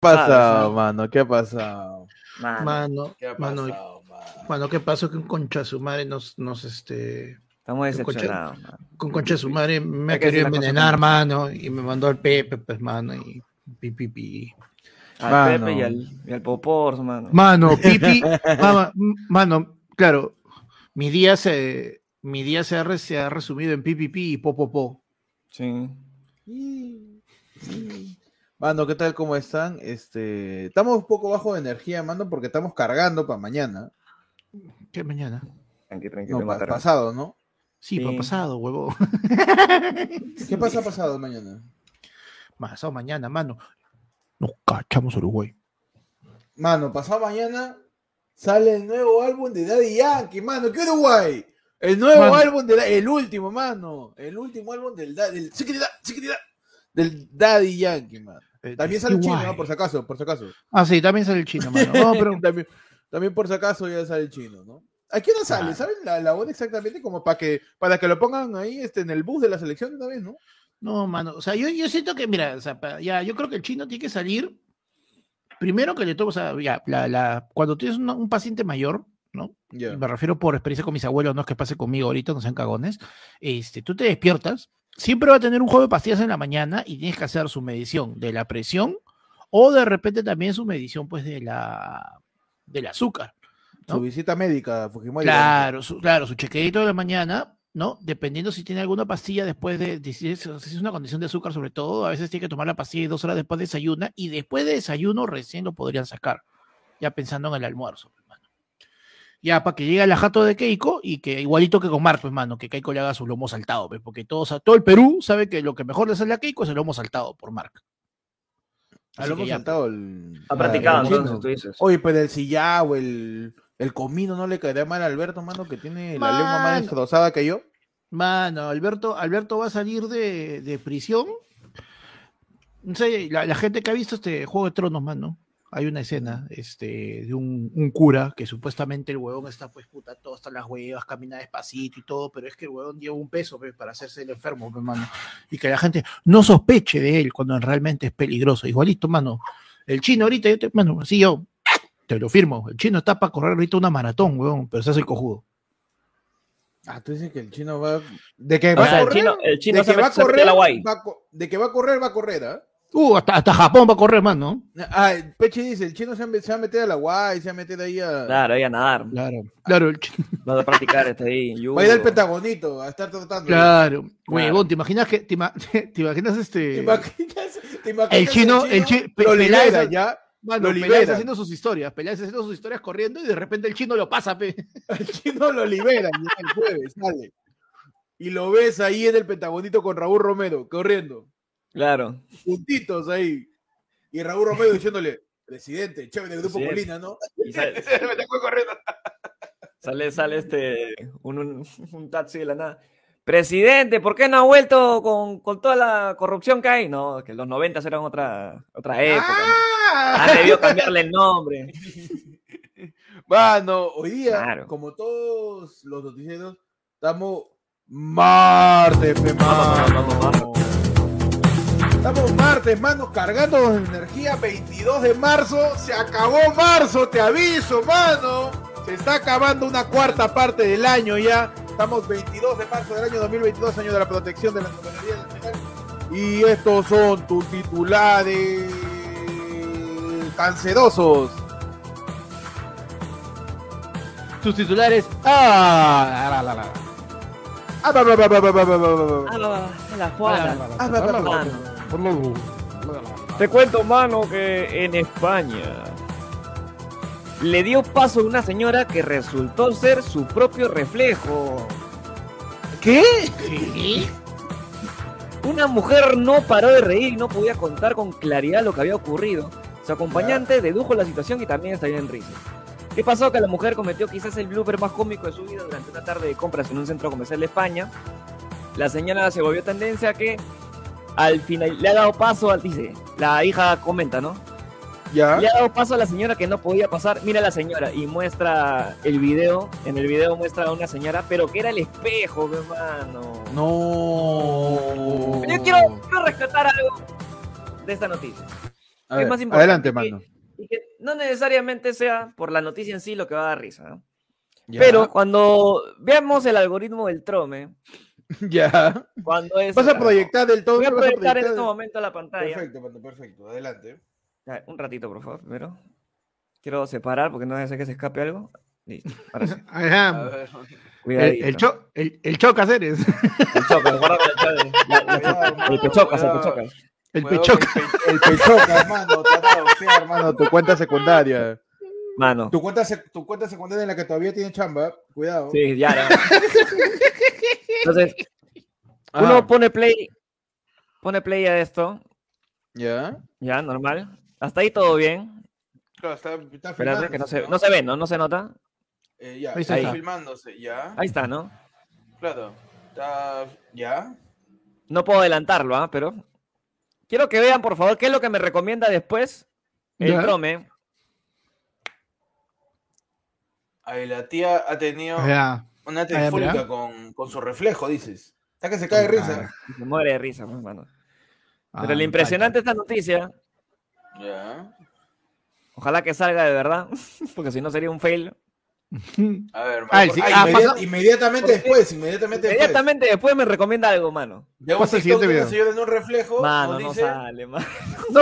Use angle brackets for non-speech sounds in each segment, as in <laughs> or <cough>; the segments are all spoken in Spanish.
pasado, mano? ¿Qué ha pasado? Mano, ¿Qué ha mano, pasado, mano? mano, ¿qué pasó que un concha su madre nos, nos este, Estamos Con decepcionados. mano. con concha de su madre me ha querido envenenar, como- mano, y me mandó al Pepe, pues, mano, y pi, pi, pi. Al Mano. Pepe y al, y al Popor, mano. Mano, pipi, <laughs> mama- mano, claro, mi día se, mi día se ha, se ha resumido en pipi, pi y po, po, po. Sí. Mano, ¿qué tal? ¿Cómo están? Este, estamos un poco bajo de energía, mano, porque estamos cargando para mañana. ¿Qué mañana? Tranqui, tranquilo, No, pa- matarán. pasado, ¿no? Sí, Sí. pa- pasado, huevo. ¿Qué pasa pasado mañana? Pasado mañana, mano. Nos cachamos Uruguay. Mano, pasado mañana sale el nuevo álbum de Daddy Yankee, mano. ¿Qué Uruguay? El nuevo Mano. álbum de el último, mano. El último álbum del Da- del del Daddy Yankee, mano. Eh, También sale el chino, por si acaso, por si acaso. Ah, sí, también sale el chino, mano. No, <laughs> pero también, también por si acaso ya sale el chino, ¿no? ¿A qué hora sale? ¿Saben la, la hora exactamente? Como para que, para que lo pongan ahí este, en el bus de la selección una vez, ¿no? No, mano, o sea, yo, yo siento que, mira, o sea, pa- ya, yo creo que el chino tiene que salir, primero que le toca, o sea, ya, la, la- cuando tienes una- un paciente mayor, ¿no? Me refiero por experiencia con mis abuelos, no es que pase conmigo ahorita, no sean cagones, este, tú te despiertas, siempre va a tener un juego de pastillas en la mañana y tienes que hacer su medición de la presión o de repente también su medición, pues, de la, del azúcar. Su visita médica Fujimori. Claro, su, claro, su chequeadito de la mañana, ¿no? Dependiendo si tiene alguna pastilla después de, de- si, es, si es una condición de azúcar sobre todo, a veces tiene que tomar la pastilla y dos horas después de desayuna y después de desayuno recién lo podrían sacar, ya pensando en el almuerzo. Ya para que llegue la jato de Keiko y que igualito que con Marco, hermano, que Keiko le haga su lomo saltado, pues, porque todos, todo el Perú sabe que lo que mejor le sale a Keiko es el lomo saltado por Marc. Así lo que hemos ya, saltado el. Ha practicado, entonces, tú dices. Oye, pero el sillao, el, el comino no le caería mal a Alberto, mano, que tiene la lengua más Mano. destrozada que yo. Mano, Alberto, Alberto va a salir de, de prisión. No sé, la, la gente que ha visto este Juego de Tronos, mano, hay una escena este, de un, un cura que supuestamente el huevón está, pues, puta, todo hasta las huevas, camina despacito y todo, pero es que el huevón lleva un peso pues, para hacerse el enfermo, pues, mano. Y que la gente no sospeche de él cuando realmente es peligroso. Igualito, mano. El chino ahorita, yo te- mano, así yo te lo firmo. El chino está para correr ahorita una maratón, huevón, pero se hace el cojudo. Ah, tú dices que el chino va. De que O va sea, a el correr. chino, el chino de se que va a correr. a la guay. va a co- de que va a correr, va a correr, ¿ah? Uh, hasta, hasta Japón va a correr, mano. Ah, Peche dice: el chino se va, a- se va a meter a la guay, se va a meter ahí a. Claro, ahí a nadar. Claro, claro, el chino. Vas a practicar este ahí. Va a ir al pentagonito a estar tratando. Claro, huevón, ¿te imaginas que te, ima- <laughs> te imaginas ¿Te este imaginas? ¿Te imaginas el chino, el chino, lo Peláez- libera ya? mano, lo Peláez haciendo sus historias, Peláez haciendo sus historias corriendo y de repente el chino lo pasa, pe. <laughs> El chino lo libera ya el jueves, sale. Y lo ves ahí en el pentagonito con Raúl Romero, corriendo. Claro. Juntitos ahí. Y Raúl Romero diciéndole, presidente, chévere del grupo. Colina, ¿no? Sale, <laughs> sale, sale este, un, un, un taxi de la nada. Presidente, ¿por qué no ha vuelto con, con toda la corrupción que hay? No, que los 90 eran otra, otra época. ¿no? ¡Ah! Han debido cambiarle el nombre. <laughs> Mano, hoy día, Claro. como todos los noticieros, estamos martes, pe, Vamos, mano. vamos, vamos, Estamos martes, mano, cargando energía 22 de marzo. Se acabó marzo, te aviso, mano. Se está acabando una cuarta parte del año ya. Estamos 22 de marzo del año 2022, año de la protección de la soberanía nacional. Y estos son tus titulares cancerosos. Sus titulares. Ah, la, la, la. Ah. Ah, la, la Ah, la, la, la, Ah, Te cuento, mano, que en España le dio paso a una señora que resultó ser su propio reflejo. ¿Qué? ¿Qué? Una mujer no paró de reír y no podía contar con claridad lo que había ocurrido. Su acompañante dedujo la situación y también estalló en risas. ¿Qué pasó? Que la mujer cometió quizás el blooper más cómico de su vida durante una tarde de compras en un centro comercial de España. La señora se volvió tendencia que al final le ha dado paso al, dice, la hija comenta, ¿no? Ya. Le ha dado paso a la señora que no podía pasar. Mira a la señora y muestra el video. En el video muestra a una señora, pero que era el espejo, hermano. No. Yo quiero, quiero rescatar algo de esta noticia. A ¿Qué ver, más importante? adelante, mano. Y que no necesariamente sea por la noticia en sí lo que va a dar risa, ¿no? Ya. Pero cuando veamos el algoritmo del Trome, <laughs> Ya. cuando es... Vas a proyectar del todo. Voy a proyectar en este del- momento la pantalla. Perfecto, perfecto. Adelante. Ya, Un ratito, por favor, primero. Quiero separar porque no vaya a ser que se escape algo. Listo, ahora sí. <laughs> Ajá. El, cho, el, el chocas eres. El choca, guárdame el choca. La- la- Cuidado, mano, El pechocas, el pechocas. El Cuidado pechoca. que El, pe- el pechoca, hermano. Te hermano. Tu cuenta secundaria. Mano. Tu cuenta, sec- tu cuenta secundaria en la que todavía tiene chamba. Cuidado. Sí, ya, ya. <laughs> Entonces, Ah, uno pone play, pone play a esto, Ya. ya, normal. Hasta ahí todo bien. Claro, está, está que no se, no se ve, ¿no? No se nota. Eh, ya, Ahí está está. filmándose, ya. Ahí está, ¿no? Claro. Está, ya. No puedo adelantarlo, ¿ah? Pero quiero que vean, por favor, qué es lo que me recomienda después el Ya. Trome. Ahí la tía ha tenido Ya. una ya, mira. con, con su reflejo, dices. Está que se cae de risa. Se muere de risa, pues, mano. Ah, Pero lo impresionante de esta noticia, Ya. ojalá que salga de verdad, <laughs> porque si no sería un fail. A ver, Ah, mano, sí, ah, ah, inmediat- pasa- inmediatamente después, inmediatamente después. Inmediatamente después me recomienda algo, mano. Pasa el siguiente video. señora en un reflejo. Mano, nos no dice, sale, mano. <laughs> ¡No!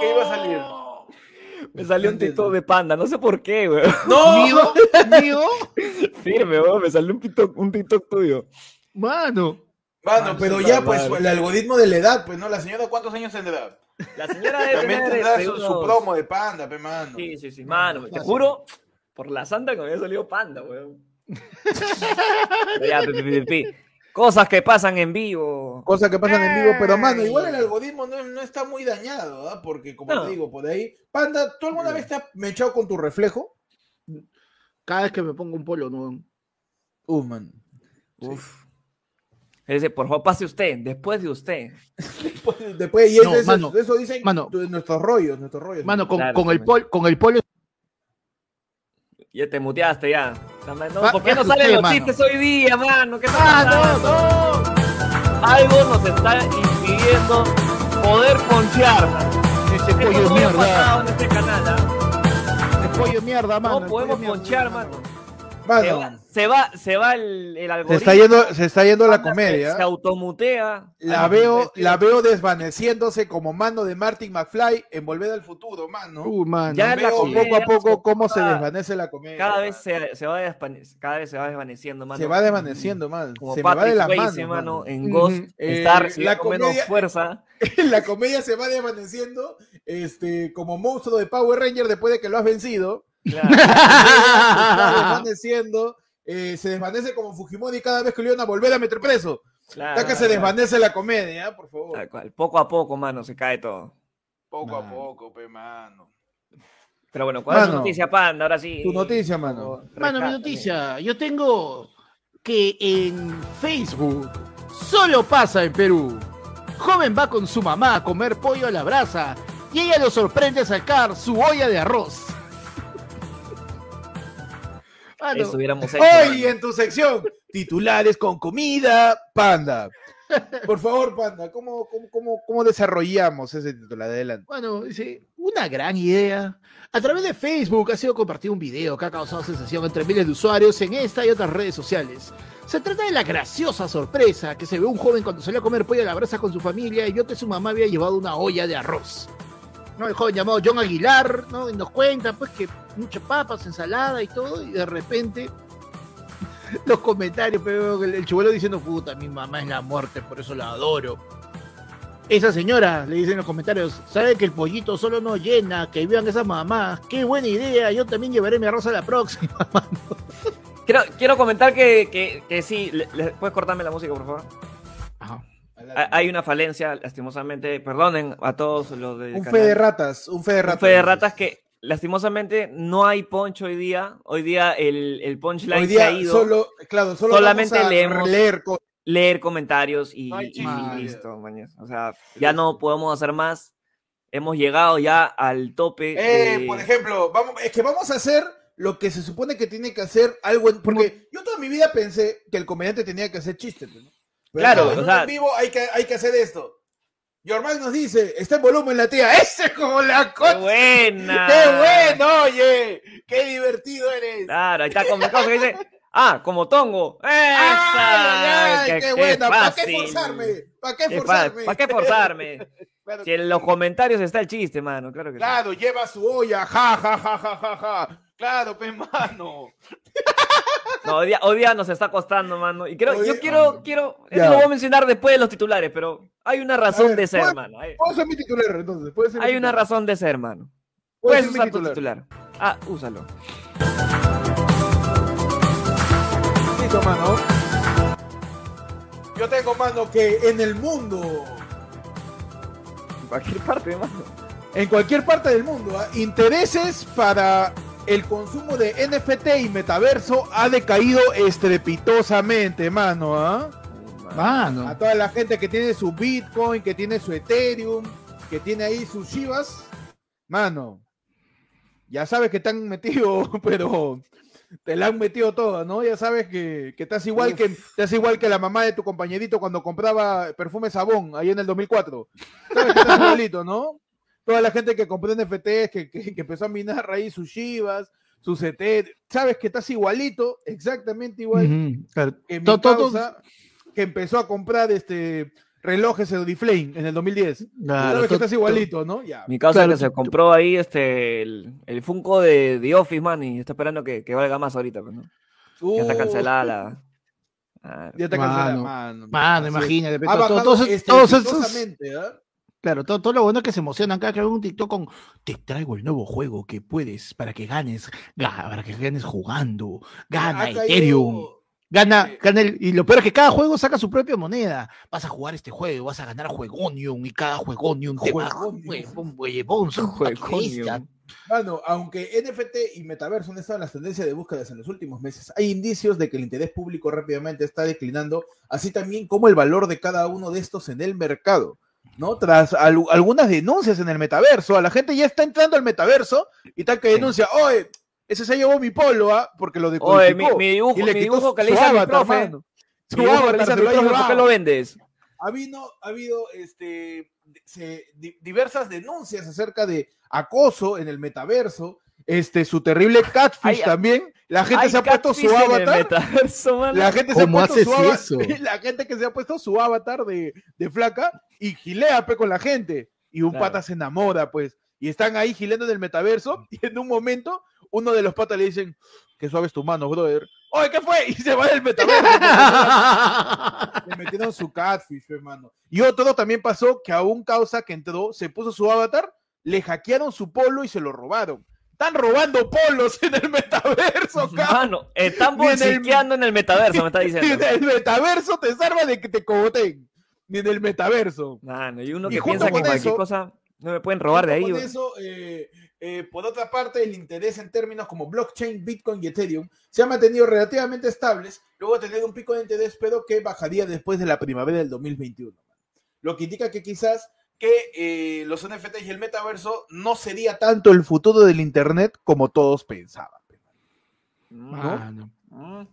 ¿Qué iba a salir? Me salió un. TikTok de panda, no sé por qué, weón. ¡No! <laughs> ¿Mío? ¿Mío? Firme, weón, me salió un TikTok, un TikTok tuyo. Mano. Mano, Mano, pero ya, pues, el algoritmo de la edad, pues, ¿no? La señora, ¿cuántos años tendrá? La señora debe También tener tendrá este, su, su unos- promo de panda, pe, mano. Sí, sí, sí, mano, te fácil. juro, por la santa que me había salido panda, weón. <laughs> Ya, pi, pi, pi, pi. Cosas que pasan en vivo. Cosas que pasan en vivo, pero mano, igual el algoritmo no, no está muy dañado, ¿ah? Porque, como No. te digo, por ahí. Panda, ¿tú alguna vez te has mechado con tu reflejo? Cada vez que me pongo un polo, no. Uh, man. Uf. Él dice, por favor, pase usted, después de usted. <laughs> Después, después y eso, mano, de eso dicen mano. nuestros rollos, nuestros rollos. Mano, con, Claro, con el pol, con el polo. Ya te muteaste ya. No, Va- ¿Por qué no salen los mano. chistes hoy día, mano? ¿Qué ¡Ah, no, no! Algo nos está impidiendo poder ponchear, mano. Ese Esto pollo mierda. pasado en este canal, ¿ah? Ese pollo mierda, mano. No podemos ponchear, Mano, va, se va, se va el, el se algoritmo. está yendo, se está yendo la comedia. Se automutea. La Ay, veo, tío. la veo desvaneciéndose como mano de Martin McFly en Volver al Futuro, mano. Uh, mano. Ya la veo comedia poco a poco se cómo se va- desvanece la comedia. Cada vez mano. se, se va cada vez se va desvaneciendo, mano. se va desvaneciendo, man. Como Se me va de las Swayze, manos, mano, mano. en. Ghost Eh, está la recibiendo menos comedia- <laughs> fuerza. La comedia se va desvaneciendo, este, como monstruo de Power Ranger después de que lo has vencido. Claro. <laughs> desvaneciendo, eh, se desvanece como Fujimori cada vez que lo iban a volver a meter preso. claro, que se claro. desvanece la comedia, por favor. Tal cual. Poco a poco, mano, se cae todo. Poco a Mano. poco, pe, mano. Pero bueno, ¿cuál es tu Mano, noticia, Panda? Ahora sí. tu noticia, mano. Mano, mi noticia. Yo tengo que en Facebook solo pasa en Perú. Joven va con su mamá a comer pollo a la brasa y ella lo sorprende a sacar su olla de arroz. Mano, Eso hubiéramos hecho. Hoy mano. en tu sección, titulares con comida, panda. Por favor, panda, ¿cómo, cómo, cómo, cómo desarrollamos ese titular? Adelante. Bueno, dice, una gran idea. A través de Facebook ha sido compartido un video que ha causado sensación entre miles de usuarios en esta y otras redes sociales. Se trata de la graciosa sorpresa que se ve un joven cuando salió a comer pollo a la brasa con su familia y vio que su mamá había llevado una olla de arroz. ¿No? El joven llamado John Aguilar, ¿no? Y nos cuenta pues que muchas papas, ensalada y todo, y de repente <laughs> los comentarios, pero el, el chivolo diciendo, puta, mi mamá es la muerte, por eso la adoro. Esa señora, le dicen en los comentarios, sabe que el pollito solo no llena, que vivan esas mamás. Qué buena idea, yo también llevaré mi arroz a la próxima. <laughs> Quiero, quiero comentar que, que, que sí. ¿Puedes cortarme la música, por favor? Hay una falencia, lastimosamente. Perdonen a todos los de. Un fe de ratas, un fe de Un ratas. fe de ratas que lastimosamente no hay punch hoy día. Hoy día el, el punchline Hoy se ha día ido. solo, claro, solo Solamente vamos a leemos. leer leer comentarios y, listo, mañas. O sea, ya no podemos hacer más. Hemos llegado ya al tope. Eh, de- por ejemplo, vamos, es que vamos a hacer lo que se supone que tiene que hacer algo en- porque yo toda mi vida pensé que el comediante tenía que hacer chistes, ¿no? Claro, en o sea- en vivo hay que, hay que hacer esto. Yorman nos dice, está en volumen la tía. <laughs> Ese es como la ¡Qué cosa. buena! <laughs> ¡Qué bueno, oye! ¡Qué divertido eres! Claro, ahí está con mi cosa que dice. Ah, como Tongo. ¡Esa! ¡Ay, ay, qué, buena! ¿Para qué forzarme? ¿Para qué Qué forzarme? ¿Para qué forzarme? <laughs> Claro Si en los comentarios está el chiste, mano. Claro que sí. Claro, lleva su olla, ja, ja, ja, ja, ja, ja. Claro, pe <laughs> mano. No, hoy día, hoy día nos está costando, mano. Y creo, Hoy yo quiero, quiero, ya. eso lo voy a mencionar después de los titulares, pero hay una razón ver, de ser, ¿puedo- mano. Hay, Puedo ser mi titular, entonces. Puede ser mi hay una titular. razón de ser, mano. Puede Puedes ser mi usar tu titular. Ah, úsalo. Listo, mano. Yo tengo, mano, que en el mundo, En cualquier parte, mano. en cualquier parte del mundo, ¿ah? intereses para el consumo de NFT y metaverso ha decaído estrepitosamente, mano, ¿ah? Mano. A toda la gente que tiene su Bitcoin, que tiene su Ethereum, que tiene ahí sus Shivas, mano, ya sabes que te han metido, <laughs> pero te la han metido toda, ¿no? Ya sabes que, que estás igual que estás igual que la mamá de tu compañerito cuando compraba perfume Sabón ahí en el 2004. Sabes que estás <laughs> igualito, ¿no? Toda la gente que compró NFTs, que, que, que empezó a minar ahí sus Shivas, sus Ethereum, sabes que estás igualito, exactamente igual claro. que mi To- to- to- causa, que empezó a comprar este relojes Flame en el 2010. claro, Sabes que estás igualito, ¿no? Ya. Mi causa Claro, que se compró ahí este el, el Funko de The Office, man, y está esperando que, que valga más ahorita, pues, ¿no? Ya está Uh, cancelada la. Ah, Ya está cancelada, Mano, mano. Es. imagínate. Todos, ¿ah? Claro, todo, todo lo bueno que se emocionan cada que hago un TikTok con te traigo el nuevo juego que puedes para que ganes, ga- para que ganes jugando, gana caído- Ethereum, gana, gana el- y lo peor es que cada juego saca su propia moneda. Vas a jugar este juego, vas a ganar Juegonium y cada Juegonium te va a. Mano, aunque NFT y metaverso han estado en las tendencias de búsquedas en los últimos meses, hay indicios de que el interés público rápidamente está declinando, así también como el valor de cada uno de estos en el mercado. ¿No? Tras al- algunas denuncias en el metaverso, a la gente ya está entrando al metaverso y tal que denuncia, oye, ese se llevó mi polo, ¿ah? Porque lo Oye, mi, decodificó. mi dibujo, y le mi dibujo que le hice a mi avatar, profe. mano. Su Mi dibujo que le avatar hice a se mi lo ha profe, ¿por qué llevado. lo vendes? ha habido, ha habido este, se- di- diversas denuncias acerca de acoso en el metaverso, este, su terrible catfish también. La gente se ha puesto su avatar. La gente se ha ¿Cómo puesto haces su avatar. eso? <laughs> La gente que se ha puesto su avatar de, de flaca y gilea pe, con la gente. Y un Claro. pata se enamora, pues. Y están ahí gileando en el metaverso. Y en un momento, uno de los patas le dicen, qué suave es tu mano, brother. Oye, ¿qué fue? <laughs> Y se va del metaverso. <laughs> Le metieron su catfish, hermano. Y otro también pasó que a un causa que entró, se puso su avatar, le hackearon su polo y se lo robaron. Están robando polos en el metaverso, cabrón. Mano, están Ni en el- bolsiqueando en el metaverso, me está <laughs> Ni diciendo. en el metaverso te salva de que te cogoten. Ni en el metaverso. Mano, y uno que piensa que cualquier eso- cosa no me pueden robar de ahí. Güey. eso, eh, eh, por otra parte, el interés en términos como blockchain, Bitcoin y Ethereum se ha mantenido relativamente estables, luego de tener un pico de interés, pero que bajaría después de la primavera del 2021. Lo que indica que quizás que eh, los NFTs y el metaverso no sería tanto el futuro del Internet como todos pensaban. Mm, mm.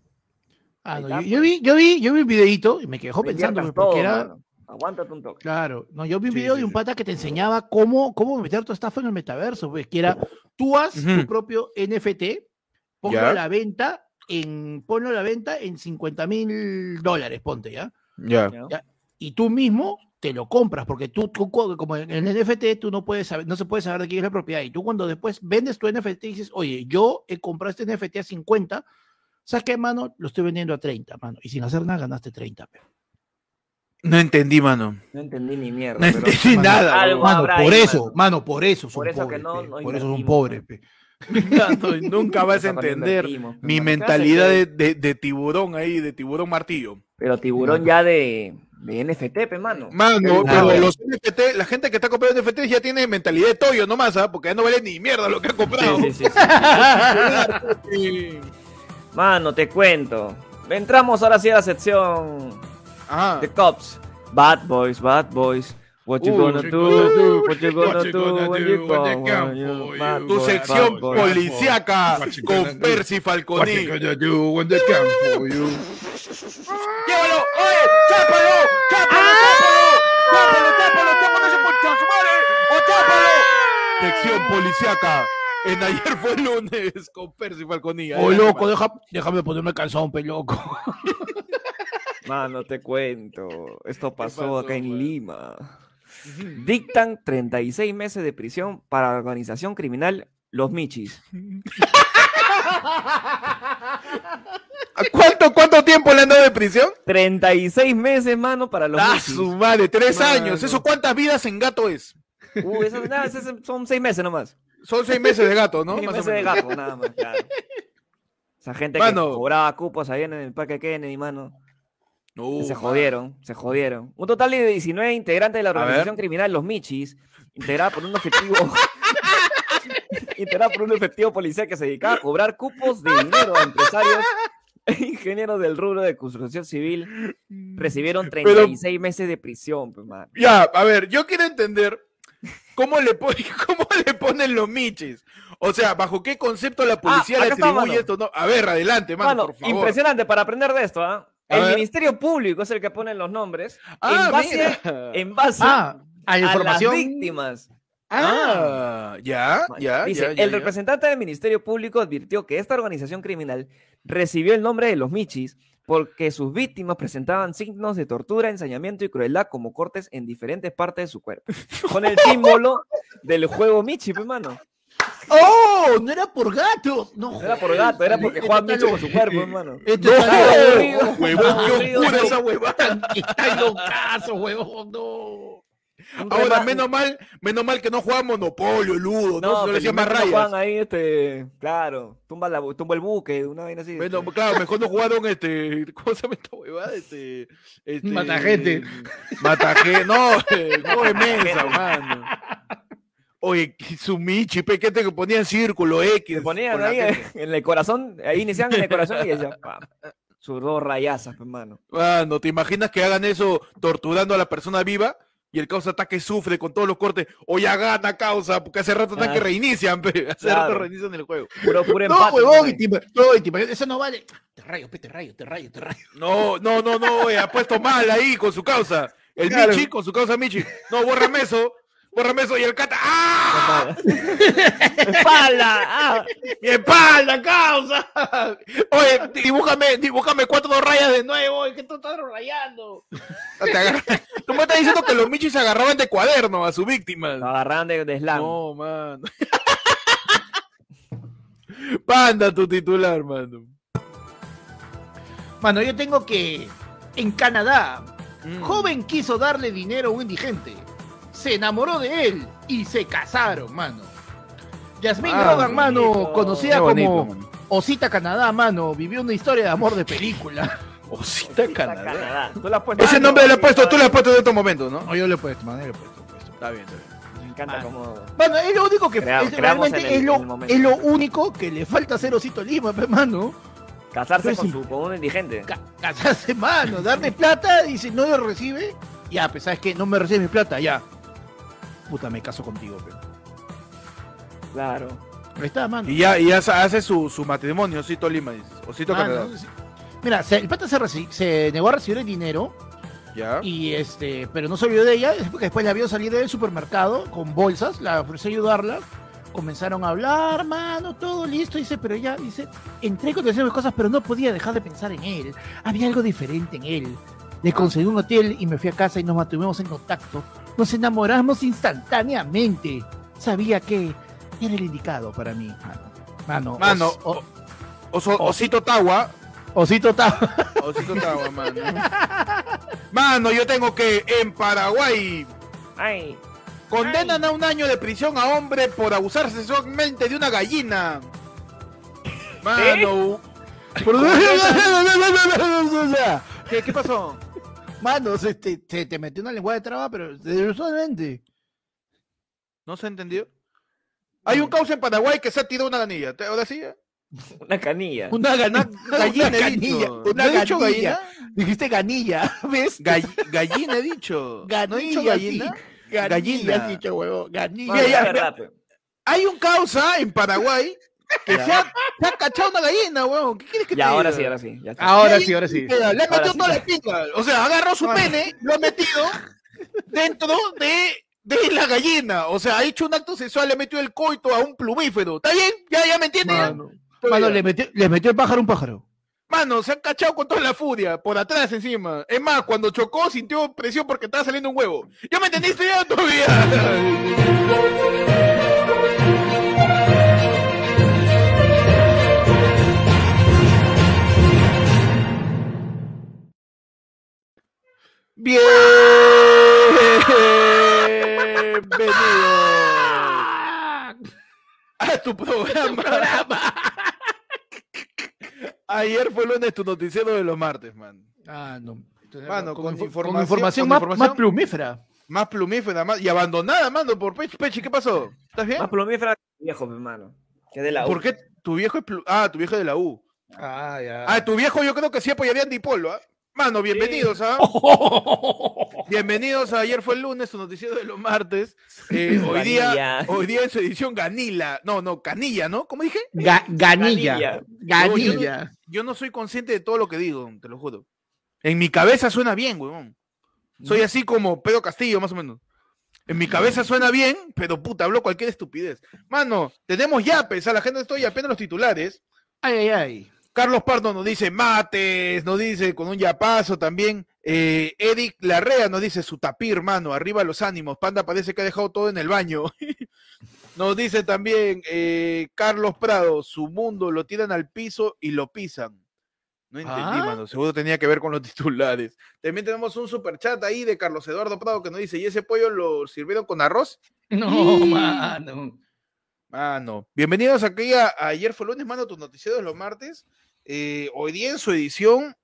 Ah, no, está, yo, yo vi, yo vi, yo vi un videito y me quedó Me pensando porque era, mano. Aguántate un toque. Claro, no, yo vi un Sí, video sí, de un sí. pata que te enseñaba cómo, cómo meter tu estafa en el metaverso, pues, que era, tú haz tu propio NFT, ponlo Ya. a la venta en, ponlo a la venta en 50 mil dólares, ponte, ¿ya? Ya. ¿ya? Y tú mismo te lo compras, porque tú, como en el NFT, tú no puedes saber, no se puede saber de quién es la propiedad, y tú cuando después vendes tu NFT y dices, oye, yo he comprado este NFT a 50, ¿sabes qué, mano? Lo estoy vendiendo a 30, mano, y sin hacer nada ganaste 30, pe. No entendí, mano. No entendí ni mierda. No pero- entendí mano, nada. Mano, habrá por ahí, eso, mano. mano, por eso son Por eso que pobres, no- pe, no por eso son pobres, pe. No, nunca vas a entender mi mano. ¿Qué mentalidad de, de- de tiburón ahí, de tiburón martillo. Pero tiburón ya de, de NFT, pe, mano. Mano, Claro. pero los NFT, la gente que está comprando NFTs ya tiene mentalidad de toyo nomás, ¿ah? porque ya no vale ni mierda lo que ha comprado. Sí, sí, sí, <laughs> sí. Mano, te cuento. Entramos ahora sí a la sección Ajá. de Cops. Bad boys, bad boys. What you gonna what you do? gonna do? What you gonna What you do when you when come? Tu sección policíaca What con? Percy What Falconi. you gonna do when they come for you? ¡Llévalo! ¡Oye! ¡Chápalo! ¡Chápalo! ¡Chápalo! ¡Chápalo! ¡Chápalo! ¡Chápalo! Acción policiaca. En ayer fue lunes con Percy Falconía. Oh, loco, déjame ponerme calzón, pe loco. <laughs> <laughs> Mano, te cuento. Esto pasó, pasó, acá en mano? Lima. Dictan 36 meses de prisión para la organización criminal Los Michis. ¿Cuánto, ¿Cuánto tiempo le han dado de prisión? 36 meses, mano, para los Ah, Michis. su madre, tres Mano. años. ¿Eso cuántas vidas en gato es? Uh, eso- nada, son 6 meses nomás. Son seis meses de gato, ¿no? Seis Más meses de gato, nada más, claro. Esa gente Mano. que cobraba cupos ahí en el Parque Kennedy, mano. Uh, se jodieron, se jodieron. Un total de 19 integrantes de la organización criminal Los Michis, integrada por un efectivo. <laughs> integrada por un efectivo policial que se dedicaba a cobrar cupos de dinero a empresarios e ingenieros del rubro de construcción civil, recibieron Pero- 36 meses de prisión, pues. Ya, a ver, yo quiero entender cómo le, <laughs> cómo le ponen los michis. O sea, ¿bajo qué concepto la policía le Ah, está, atribuye esto? No, a ver, adelante, mano, Mano, por favor. impresionante para aprender de esto, ¿ah? El ver. Ministerio Público es el que pone los nombres Ah, en base, en base Ah, a a información. las víctimas. Ah, ya, ya, Dice, ya, ya, el ya. representante del Ministerio Público advirtió que esta organización criminal recibió el nombre de los Michis porque sus víctimas presentaban signos de tortura, ensañamiento y crueldad como cortes en diferentes partes de su cuerpo. Con el <laughs> símbolo del juego Michi, pues, mano. ¡Oh! No era por gatos. No, No era por gato, era porque Este jugaban está Michi con su cuerpo, hermano. Este No, está aburrido. loco. huevón, qué oscura esa huevada. Está locazo, huevón. No. Ahora, menos mal, menos mal que no juega Monopolio, Ludo, ¿no? No, Se le decía más felizmente no rayas. juegan ahí, este, claro, tumba, la, tumba el buque, una vaina así. Bueno, este. claro, mejor no jugaron este. ¿Cómo se llama esta huevada? Este. este Matagente. Matagente. No, eh, <laughs> no de mesa, <laughs> mano. Oye, su Michi, pequete que ponía en círculo X. Ponían ahí en el corazón, ahí iniciaban en el corazón y decían, sus dos rayazas, hermano. Mano, ¿te imaginas que hagan eso torturando a la persona viva? Y el causa ataque sufre con todos los cortes. O ya gana causa, porque hace rato están que Ah. reinician, pe. <laughs> Hace Claro. rato reinician el juego. Puro, puro No, empate. huevón, ¿no? y te, no, y imaginas, eso no vale. Te rayo, pe, te rayo, te rayo, te rayo. <laughs> No, no, no, no, oye, ha puesto mal ahí con su causa. El Claro. Michi con su causa Michi. No, bórrame eso. Bórrame eso y el cata. ¡Ah! <laughs> ¡Espalda! ¡Ah! ¡Mi espalda, causa! Oye, dibújame, dibújame cuatro rayas de nuevo. que tú estás rayando. Tú me estás diciendo que los Michis se agarraban de cuaderno a sus víctimas. Lo agarraban de, de slam. No, mano. Panda tu titular, mano. Mano, yo tengo que. En Canadá, Mm. joven quiso darle dinero a un indigente. Se enamoró de él y se casaron, mano. Yasmín Ah, Rogan, mano, bonito. conocida bonito, como. Osita Canadá, mano, vivió una historia de amor de película. <laughs> Osita Canadá. Canadá. Tú puesto- Ese nombre no, le he puesto, tú le has puesto en estos momentos, ¿no? No, yo le he puesto, mano, yo le he puesto. le he puesto. Está bien, está bien. Me encanta como... Bueno, es lo único que Crea- es, creamos realmente el- es, lo, momento. es lo único que le falta hacer Osito Lima, pe, mano. Casarse Pues con, su, con un indigente. Ca- Casarse, mano, darle plata, dice, no lo recibe. Ya, pues, ¿sabes qué? No me recibes mi plata, ya. Puta, me caso contigo, pe. Claro. Ahí está, mano. Y ya, y ya hace su, su matrimonio, Osito Lima, dices. Osito Mano, Canadá. sí. Mira, se- el pata se, reci- se negó a recibir el dinero Ya. y este, pero no se olvidó de ella, es porque después la vio salir del supermercado con bolsas, la ofreció ayudarla, comenzaron a hablar, mano, todo listo, dice, pero ella dice, entré con mis cosas, pero no podía dejar de pensar en él, había algo diferente en él. Le conseguí un hotel y me fui a casa y nos mantuvimos en contacto. Nos enamoramos instantáneamente. Sabía que era el indicado para mí, mano. Mano, Mano, os- o- Oso- Osito Tawa. Osito Tao. Osito Tawa, mano. Mano, yo tengo que en Paraguay Ay, condenan a un año de prisión a hombre por abusar sexualmente de una gallina. Mano. <laughs> ¿Qué, qué pasó? Mano, se te, se te metió una lengua de traba, pero solamente. ¿No se entendió? Hay un causa en Paraguay que se ha tirado una ganilla. ¿Te- ¿Ahora sí? una canilla. Una, gana- Una gallina una ganilla. dicho. Una ¿No he dicho ganilla. gallina? Dijiste ganilla, <laughs> ¿ves? Gall- gallina he dicho. ¿No he dicho Ganilla, gallina? sí. Ganilla, Gallina. has dicho, huevo. Ganilla. Ya, ya. Hay un causa en Paraguay que se ha, se ha cachado una gallina, weón. ¿Qué quieres que Ya, te ahora diga? sí, ahora sí. Ya está. Ahora Y sí, ahora sí. Le ha metido sí. toda la pinga. O sea, agarró su pene, lo ha metido dentro de de la gallina. O sea, ha hecho un acto sexual, le metió el coito a un plumífero. ¿Está bien? ¿Ya, ya me entiendes? Mano, mano, le metió, le metió el pájaro a un pájaro. Mano, se han cachado con toda la furia, por atrás encima. Es más, cuando chocó sintió presión porque estaba saliendo un huevo. ¿Ya me entendiste ya todavía? <laughs> Bienvenido <laughs> a tu programa. Ayer fue lunes tu noticiero de los martes, man. Ah, no. Entonces, Mano, con, con info- información- con información, con más, información- más plumífera. Más plumífera, más y abandonada, mano, por Pechi. Pechi, ¿qué pasó? ¿Estás bien? Más plumífera que viejo, mi hermano. Que de la U. ¿Por qué tu viejo es plu- Ah, tu viejo es de la U. Ah, ya. Ah, tu viejo yo creo que sí apoyaría a Antipolo, ¿ah? Mano, bienvenidos, ¿ah? <laughs> Bienvenidos a Ayer fue el lunes, tu noticiero de los martes. Eh, hoy día, hoy día en su edición Ganila. No, no, Canilla, ¿no? ¿Cómo dije? Ga- ganilla. Yo no soy consciente de todo lo que digo, te lo juro. En mi cabeza suena bien, weón. Soy así como Pedro Castillo, más o menos. En mi cabeza suena bien, pero puta, hablo cualquier estupidez. Mano, tenemos yapes, a la gente estoy yapeando los titulares. Ay, ay, ay. Carlos Pardo nos dice mates, nos dice con un yapazo también. Eh, Eric Larrea nos dice su tapir, mano, arriba los ánimos. Panda parece que ha dejado todo en el baño. <laughs> nos dice también eh, Carlos Prado, su mundo lo tiran al piso y lo pisan. No entendí, ¿Ah? mano. Seguro tenía que ver con los titulares. También tenemos un super chat ahí de Carlos Eduardo Prado que nos dice, ¿y ese pollo lo sirvieron con arroz? No, mano. Mano, bienvenidos aquí a, a Ayer fue lunes, mano, tus noticiarios los martes. Eh, hoy día en su edición,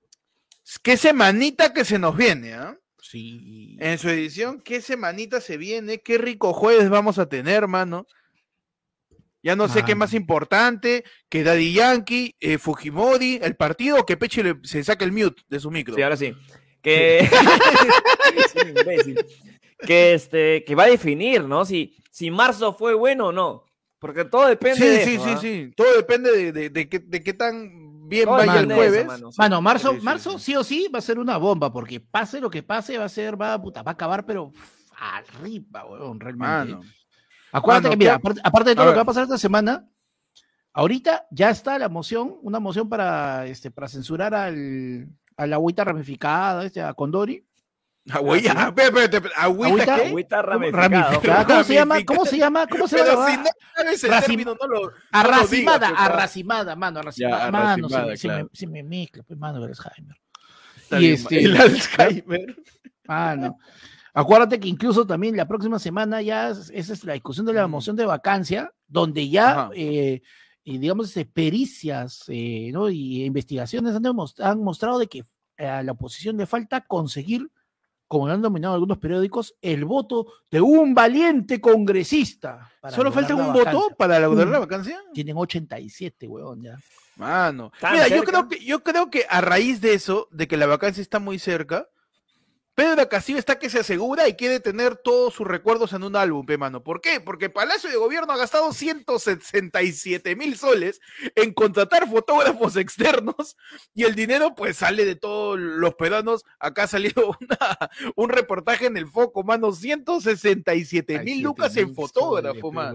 qué semanita que se nos viene, ¿ah? Sí. En su edición, qué semanita se viene, qué rico jueves vamos a tener, mano. Ya no sé qué más importante que Daddy Yankee, eh, Fujimori, el partido que Peche le- se saque el mute de su micro. Sí, ahora sí. Que. <laughs> Que este. Que va a definir, ¿no? Si, si marzo fue bueno o no. Porque todo depende sí, de sí, eso, sí, ¿ah? sí. Todo depende de, de- de qué, de qué tan bien Todo vaya el eso, jueves. mano. Mano, marzo, Sí, sí, marzo sí. sí o sí va a ser una bomba, porque pase lo que pase, va a ser, va, puta, va a acabar, pero arriba, weón, realmente. Mano. Acuérdate Mano, que, mira, ¿qué- aparte, aparte de todo lo que va a pasar esta semana, ahorita ya está la moción, una moción para, este, para censurar al, a la agüita ramificada, este, a Condori. Agüita, Ah, ¿agüita Agüita, qué? Agüita Ramificada. ¿Cómo se llama? ¿Cómo se llama? ¿Cómo se llama? si no sabes el Racim- término, no lo. no lo Arracimada, digas, arracimada, mano, arracimada. mano, se, arracimada, me- se claro. me, se me mezcla, pues, mano, el Alzheimer. Está Y bien, este- el Alzheimer. Mano. Acuérdate que incluso también la próxima semana ya es- esa es la discusión de la Mm. moción de vacancia, donde ya, eh, y digamos, este, pericias eh, ¿no? y investigaciones han, demos- han mostrado de que eh, a la oposición le falta conseguir, como lo han dominado algunos periódicos, el voto de un valiente congresista. para ¿Solo falta un voto para lograr la Mm. vacancia? Tienen 87, huevón, ya. Mano. Mira, yo creo, que, yo creo que a raíz de eso, de que la vacancia está muy cerca, Pedro Castillo está que se asegura y quiere tener todos sus recuerdos en un álbum, pe mano. ¿Por qué? Porque Palacio de Gobierno ha gastado 167 mil soles en contratar fotógrafos externos y el dinero pues sale de todos los peruanos. Acá ha salido <laughs> una- un reportaje en el foco, mano, 167 mil lucas en fotógrafo, mano.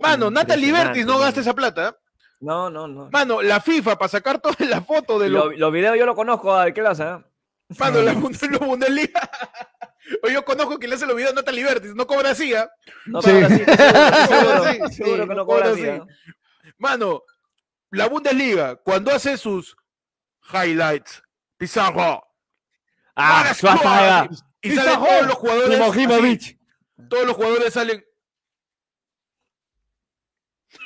Mano, Natalie Bertis no gasta esa plata. No, no, no. Mano, la FIFA para sacar toda la foto de los videos yo lo conozco, a ver qué pasa. Mano, la, la Bundesliga. O yo conozco que le hace los videos a Natalie Bertis, no cobra así, ¿ah? No, Sí. pero <laughs> sí, seguro, Sí, seguro, que no cobra cobra así. así. Mano, la Bundesliga, cuando hace sus highlights, Pizarro, Ah, y salen todos los jugadores, así, todos los jugadores salen,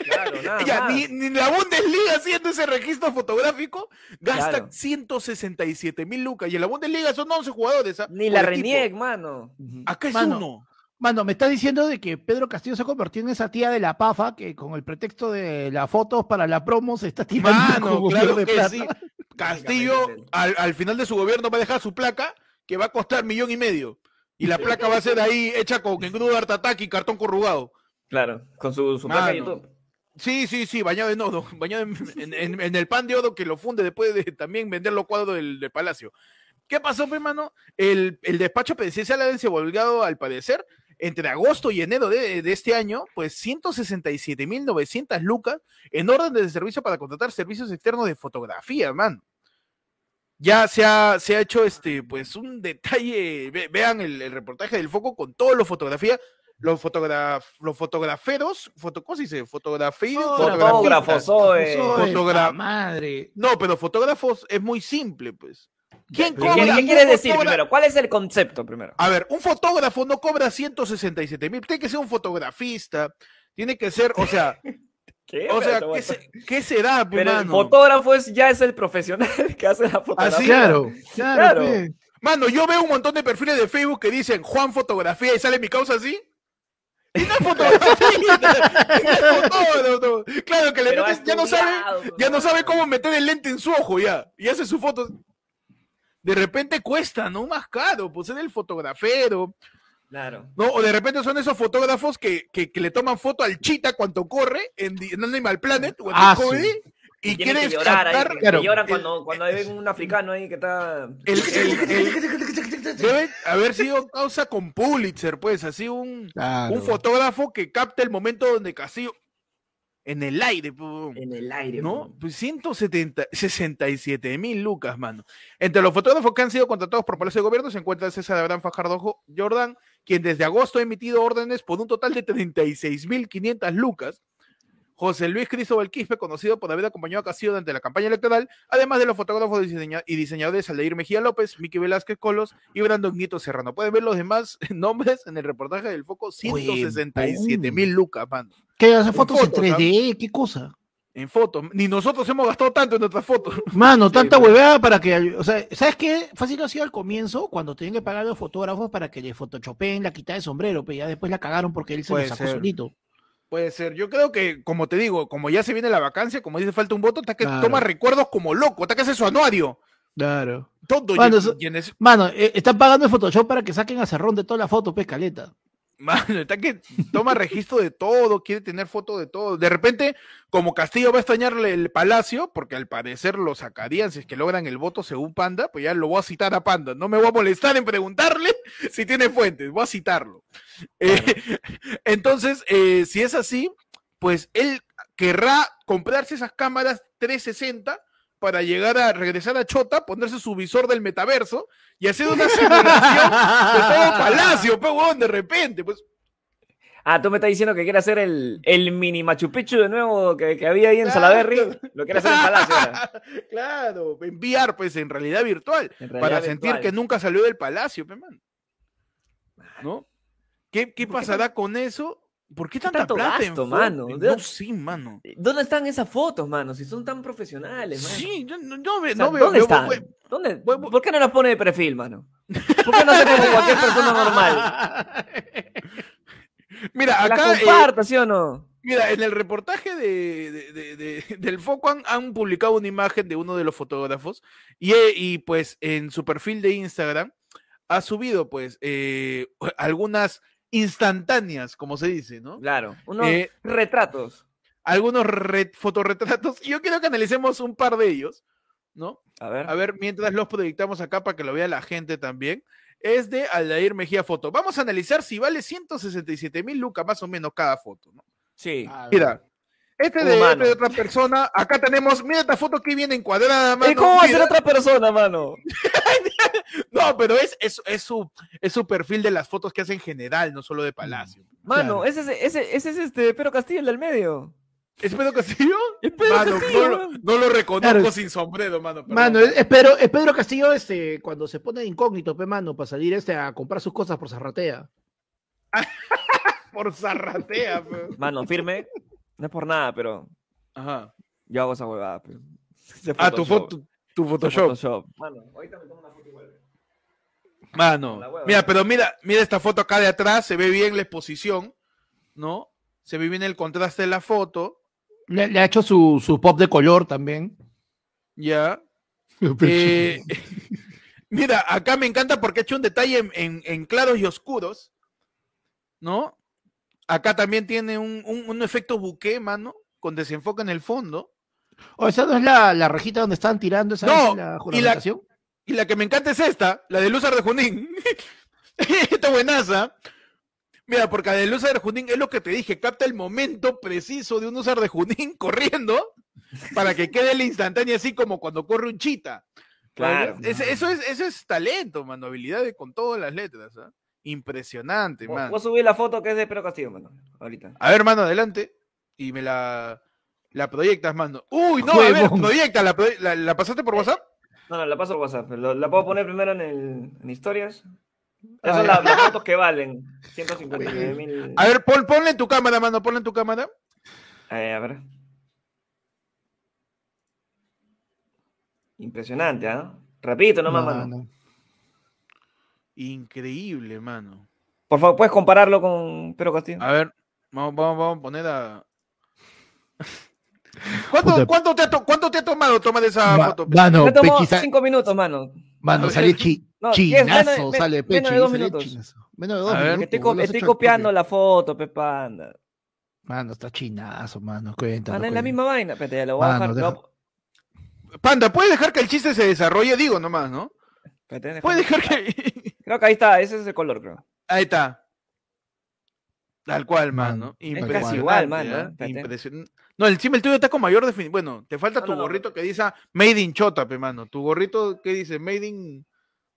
Claro, nada <laughs> ya, más. ni, ni la Bundesliga haciendo ese registro fotográfico, gasta Claro. 167 mil lucas, y en la Bundesliga son 11 jugadores, ¿ah? Ni la. Reniec, mano. Acá es Mano, uno. Mano, me está diciendo de que Pedro Castillo se ha convertido en esa tía de la PAFA que con el pretexto de las fotos para la promo se está tirando Mano, claro de que plata. sí. <laughs> Castillo, al, al final de su gobierno va a dejar su placa que va a costar millón y medio. Y la placa va a ser ahí hecha con engrudo Art Attack y cartón corrugado. Claro, con su, su placa de. YouTube. Sí, sí, sí, bañado en oro, <laughs> bañado en, el pan de oro que lo funde después de también vender los cuadros del, palacio. ¿Qué pasó, pe, mano? El, el despacho presidencial ha desenvolvido, al parecer, entre agosto y enero de, de este año, pues 167.900 lucas en orden de servicio para contratar servicios externos de fotografía, man. Ya se ha, se ha hecho este, pues un detalle, ve- vean el, el reportaje del foco con todos los fotografías, los, fotograf, los fotograferos, foto, ¿cómo se dice? Fotografía, Fotógrafos. Soy fotogra- madre. No, pero fotógrafos es muy simple, pues. ¿Quién ¿Qué, cobra? qué un quieres decir fotógrafo- primero? ¿Cuál es el concepto primero? A ver, un fotógrafo no cobra 167 mil, tiene que ser un fotografista, tiene que ser, o sea, <laughs> ¿Qué? o sea, ¿qué, se- qué será, pe, pero el mano? fotógrafo es, ya es el profesional <laughs> que hace la fotografía. Así, Claro, claro. Claro. Mano, yo veo un montón de perfiles de Facebook que dicen Juan Fotografía y sale mi causa así. <laughs> Y no es fotógrafo. Claro que le Pero metes- ya no sabe, estudiado, ya no sabe cómo meter el lente en su ojo ya. Y hace su foto. De repente cuesta, ¿no? Más caro, pues es el fotografero. Claro. ¿no? O de repente son esos fotógrafos que, que, que le toman foto al chita cuando corre en, Animal Planet o en Ah, Discovery y tienen que llorar ahí, captar que- que claro, lloran el- cuando, cuando ven un africano ahí que está... el, <laughs> el- el- debe haber sido causa con Pulitzer, pues, así un, Claro. un fotógrafo que capta el momento donde Castillo en el aire, En el aire. ¿no? Pues 167 mil lucas, mano. Entre los fotógrafos que han sido contratados por Palacio de Gobierno se encuentra César Abraham Fajardo Jo- Jordán, quien desde agosto ha emitido órdenes por un total de 36 mil 500 lucas. José Luis Cristóbal Quispe, conocido por haber acompañado a Castillo durante la campaña electoral, además de los fotógrafos y diseñadores Aldeir Mejía López, Miki Velázquez Colos y Brandon Nieto Serrano. Pueden ver los demás <laughs> nombres en el reportaje del Foco, 167 mil lucas, mano. ¿Qué hace fotos en fotos, ¿ah? 3D? ¿Qué cosa? En fotos. Ni nosotros hemos gastado tanto en nuestras fotos. Mano, <laughs> tanta pero- huevada para que. O sea, ¿sabes qué? Fácil ha sido al comienzo, cuando tenían que pagar a los fotógrafos para que le photoshopeen la quita de sombrero, pero ya después la cagaron porque él se lo sacó ser. solito. Puede ser. Yo creo que, como te digo, como ya se viene la vacancia, como dice falta un voto, está que Claro. toma recuerdos como loco, está que hace su anuario. Claro. Todo. Bueno, y- eso- y en ese- Mano, eh, están pagando el Photoshop para que saquen a Cerrón de toda la foto, pues, caleta. Mano, está que toma registro de todo, quiere tener foto de todo. De repente, como Castillo va a extrañarle el palacio, porque al parecer lo sacarían si es que logran el voto según Panda, pues ya lo voy a citar a Panda. No me voy a molestar en preguntarle <laughs> si tiene fuentes, voy a citarlo. Eh, <laughs> entonces, eh, si es así, pues él querrá comprarse esas cámaras 360 para llegar a regresar a Chota, ponerse su visor del metaverso y hacer una simulación de todo Palacio, pues, huevón, de repente, pues. Ah, tú me estás diciendo que quiere hacer el, el mini Machu Picchu de nuevo que, que había ahí en Claro. Salaberry. Lo quiere hacer en Palacio ahora. <laughs> claro, enviar, pues, en realidad virtual, En realidad para virtual. sentir que nunca salió del Palacio, pues, man. ¿No? ¿Qué, qué ¿Por qué pasará con eso? ¿Por qué tanta tanto plata en gasto, foto? mano? No, sí, mano. ¿Dónde están esas fotos, mano? Si son tan profesionales, mano. Sí, yo no, no ve- O sea, no veo. ¿Dónde están? veo- ¿Dónde? voy- voy- ¿Por qué no las pone de perfil, mano? ¿Por qué no hace como cualquier persona normal? <laughs> Mira, acá, eh, comparta, ¿sí o no? mira, en el reportaje de, de- de- de- del Foco han, han publicado una imagen de uno de los fotógrafos y, eh, y, pues en su perfil de Instagram ha subido pues eh, algunas instantáneas, como se dice, ¿no? Claro, unos Eh, retratos. algunos re- fotorretratos y yo quiero que analicemos un par de ellos, ¿no? A ver. A ver, mientras los proyectamos acá para que lo vea la gente también. Es de Aldair Mejía Foto. Vamos a analizar si vale 167 mil lucas más o menos cada foto, ¿no? Sí. Mira, este de, este de otra persona, acá tenemos, mira esta foto que viene encuadrada, mano. ¿Y cómo va a ser otra persona, mano? <laughs> No, pero es, es, es su, es su perfil de las fotos que hace en general, no solo de Palacio. Mano, Claro. ese, es- ese, ese es este Pedro Castillo, el del medio. ¿Es Pedro Castillo? Es Pedro Mano, Castillo, no, lo- mano. no lo reconozco Claro. sin sombrero, mano. perdón. Mano, es, es Pedro, es Pedro Castillo este, cuando se pone de incógnito, pe, mano, para salir este a comprar sus cosas por Zarratea. <laughs> por zarratea, pe. Mano, firme. No es por nada, pero Ajá. yo hago esa huevada. Ese Ah, tu Photoshop. foto, tu. Photoshop. Mano, ahorita me tomo una foto igual. Mano, mira, pero mira, mira esta foto acá de atrás, se ve bien la exposición, ¿no? Se ve bien el contraste de la foto, Le, le ha hecho su, su pop de color también. ya. Eh, <laughs> mira, acá me encanta porque ha hecho un detalle en, en- en claros y oscuros, ¿no? Acá también tiene un, un- un efecto buque, mano, con desenfoque en el fondo. o esa no es la, la rejita donde estaban tirando esa No, la y la- juramentación. Y la que me encanta es esta, la de Luzar de Junín. <laughs> esta buenaza. Mira, porque user de Junín es lo que te dije, capta el momento preciso de un user de Junín <laughs> corriendo para que quede el instantáneo así como cuando corre un chita. Claro. Eso, es, eso es talento, mano, habilidad de- con todas las letras. ¿ah? Impresionante, mano. voy a subir la foto que es de Pedro Castillo, mano. Ahorita. A ver, mano, adelante. Y me la, la proyectas, mano. Uy, no, a ver, proyecta, la, la, la pasaste por WhatsApp? No, no, la paso por WhatsApp. pero La puedo poner primero en, el, en historias. Ah, Esas son las, las fotos que valen. 159 mil. <laughs> A ver, pon, ponle en tu cámara, mano, ponle en tu cámara. Eh, a ver. Impresionante, ¿ah? Rapidito nomás, mano. Mano. Increíble, mano. Por favor, ¿puedes compararlo con Pedro Castillo? A ver, vamos, vamos, vamos a poner a. <laughs> ¿Cuánto, Puta. cuánto te ha, to- cuánto te ha tomado tomar esa Ma- foto? Mano, Me tomó cinco minutos, mano. mano, sale chi- No. Menos chinazo, me- sale menos Pechi. de dos minutos. chinazo. Menos de dos ver. minutos. Estoy, copiando la foto, Pepanda. Mano, está chinazo, mano. Cuéntalo. Mano, es la misma vaina. Espérate, ya lo voy a Mano, bajar. deja- lo voy Panda, ¿puedes dejar que el chiste se desarrolle? Digo nomás, ¿no? espérate, Puedes dejar que. <laughs> Creo que ahí está, ese es el color, creo. Ahí está. Tal cual, mano. Mano, es casi igual, mano. ¿eh? Espérate. Impresionante. No, encima el tuyo está con mayor definición. Bueno, te falta No, tu no, no. gorrito que dice Made in Chota, pe, mano. Tu gorrito que dice Made in.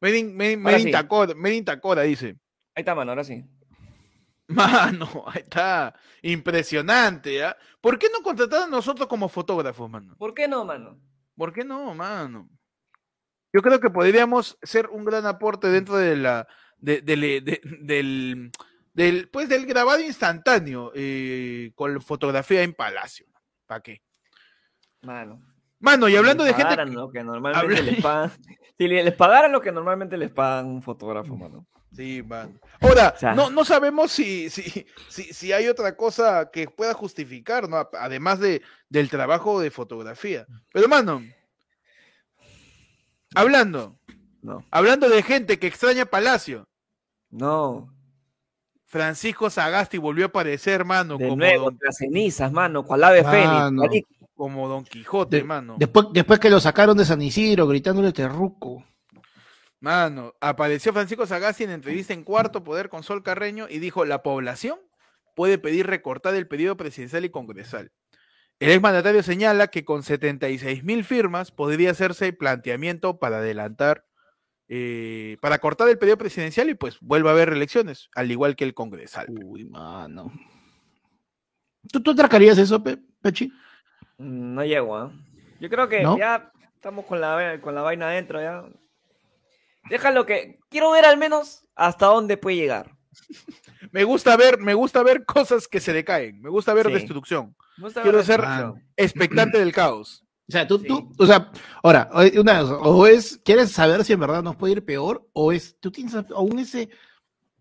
Made in, made, made in sí. Tacora, Made in Tacora, dice. Ahí está, mano, ahora sí. <laughs> Mano, ahí está. Impresionante, ¿ah? ¿Por qué no contratar a nosotros como fotógrafos, mano? ¿Por qué no, mano? ¿Por qué no, mano? Yo creo que podríamos ser un gran aporte dentro de la de- del- de- del del pues del grabado instantáneo eh, con fotografía en Palacio. ¿Para qué? Mano. Mano, y hablando de gente lo que normalmente Habla- les pagan. <laughs> Si le- les pagaran lo que normalmente les pagan un fotógrafo, mano. Sí, mano. Ahora, O sea- no, no sabemos si, si, si, si hay otra cosa que pueda justificar, ¿no? Además de, del trabajo de fotografía. Pero, mano, hablando, No. hablando de gente que extraña Palacio, No. Francisco Sagasti volvió a aparecer, mano, De como, nuevo, don, las cenizas, mano, cual ave fénix. Mano. igualito. como Don Quijote, De- mano. Después, después que lo sacaron de San Isidro gritándole terruco. Mano, apareció Francisco Sagasti en entrevista en Cuarto Poder con Sol Carreño y dijo, la población puede pedir recortar el periodo presidencial y congresal. El exmandatario señala que con 76 mil firmas podría hacerse el planteamiento para adelantar, eh, para cortar el periodo presidencial y pues vuelva a haber elecciones, al igual que el congresal. Uy, mano. ¿Tú, tú atracarías eso, Pe- Pechi? Mm, No llego, ¿ah? Yo creo que ¿No? ya estamos con la, con la vaina adentro, ya. Déjalo que. Quiero ver al menos hasta dónde puede llegar. <laughs> Me gusta ver, me gusta ver cosas que se le caen, me gusta ver Sí. destrucción, Me gusta Quiero ver ser- situación. expectante del caos. O sea, tú, Sí. tú, o sea, ahora, o- una cosa, o es, ¿quieres saber si en verdad nos puede ir peor? O es, tú tienes aún ese,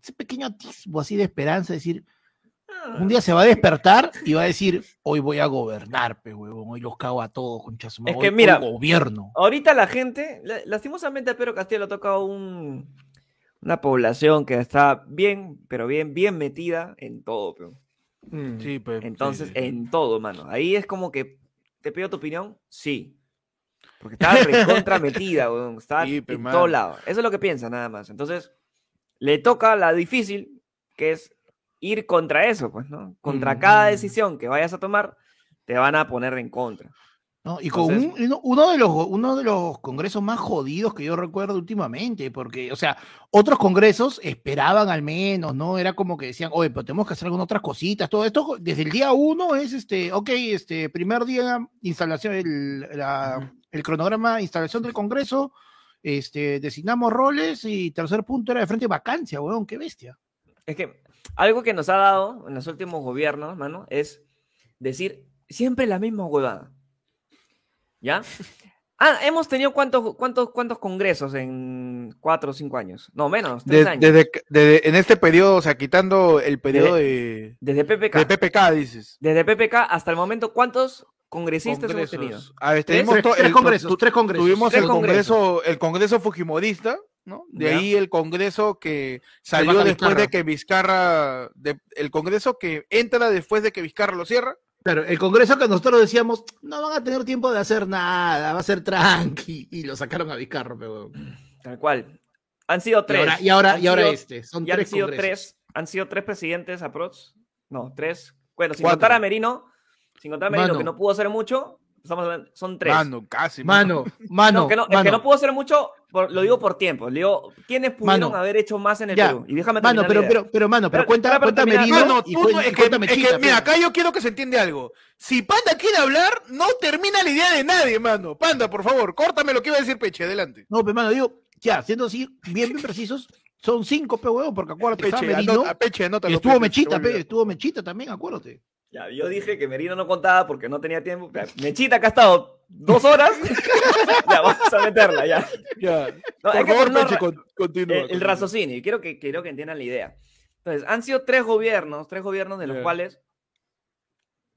ese pequeño atisbo así de esperanza, de decir, un día se va a despertar y va a decir, hoy voy a gobernar, pe huevón, hoy los cago a todos, concha su Es que hoy mira, gobierno. Ahorita la gente, la- lastimosamente a Pedro Castillo le ha tocado un, una población que está bien, pero bien, bien metida en todo, pero. Sí, pues, sí, Entonces, sí, sí. en todo, mano. Ahí es como que, ¿te pido tu opinión? Sí. Porque está recontra <laughs> metida, weón. Sí, pe, en mano. todos lados. Eso es lo que piensa, nada más. Entonces, le toca la difícil, que es ir contra eso, pues, ¿no? Contra cada Mm. decisión que vayas a tomar, te van a poner en contra. ¿No? Y con Entonces- un- uno, de los, uno de los congresos más jodidos que yo recuerdo últimamente, porque, o sea, otros congresos esperaban al menos, ¿no? Era como que decían, oye, pero tenemos que hacer algunas otras cositas, todo esto desde el día uno es, este, ok, este, primer día, instalación, el, la- el cronograma, instalación del congreso, este, designamos roles y tercer punto era de frente vacancia, weón, qué bestia. Es que algo que nos ha dado en los últimos gobiernos, mano, es decir siempre la misma huevada. ¿Ya? Ah, hemos tenido cuántos, cuántos, cuántos congresos en cuatro o cinco años. No, menos, tres De- años. desde, desde- en este periodo, o sea, quitando el periodo de, Desde PPK. de PPK, dices. Desde PPK hasta el momento, ¿cuántos congresistas hemos tenido? A ver, ¿Tres? tenemos Tres, el- congresos, tu- tres congresos. Tuvimos Tres el congreso, el congreso fujimorista, ¿no? De Ya. ahí el congreso que salió después Vizcarra. de que Vizcarra, de- el congreso que entra después de que Vizcarra lo cierra. Claro, el congreso que nosotros decíamos, no van a tener tiempo de hacer nada, va a ser tranqui, y lo sacaron a Vizcarro, pero... Tal cual. Han sido Y tres. ahora, y ahora, y ahora sido- este, son y han tres sido congresos. tres han sido tres presidentes aprox. No, tres. Bueno, sin Cuatro. contar a Merino, sin contar a Merino, Mano. que no pudo hacer mucho, estamos hablando- son tres. Mano, casi. Mano, mano, No, que no, es que mano. no pudo hacer mucho, por- lo digo por tiempo. Le digo, ¿quiénes pudieron Mano. haber hecho más en el Ya. Perú? Y déjame Mano, pero, pero, pero, mano, pero Espera, cuenta. Merino Mano, tú y es que, cuéntame es que, mira, acá yo quiero que se entiende algo. Si Panda quiere hablar, no termina la idea de nadie, mano. Panda, por favor, córtame lo que iba a decir Peche, adelante. No, pero mano, digo, ya, siendo así, bien, bien precisos, son cinco, pe, huevón, porque acuérdate, Peche, Merino, anota, Peche, anótalo, estuvo Peche, Mechita, pe, estuvo Mechita también, acuérdate. Ya, yo dije que Merino no contaba porque no tenía tiempo. Mechita, que ha estado dos horas. <laughs> ya, vamos a meterla, ya. Ya. No, por favor, con- continúa. el, el continúa. raciocinio. Y quiero que, quiero que entiendan la idea. Entonces, han sido tres gobiernos, tres gobiernos de los Ya. cuales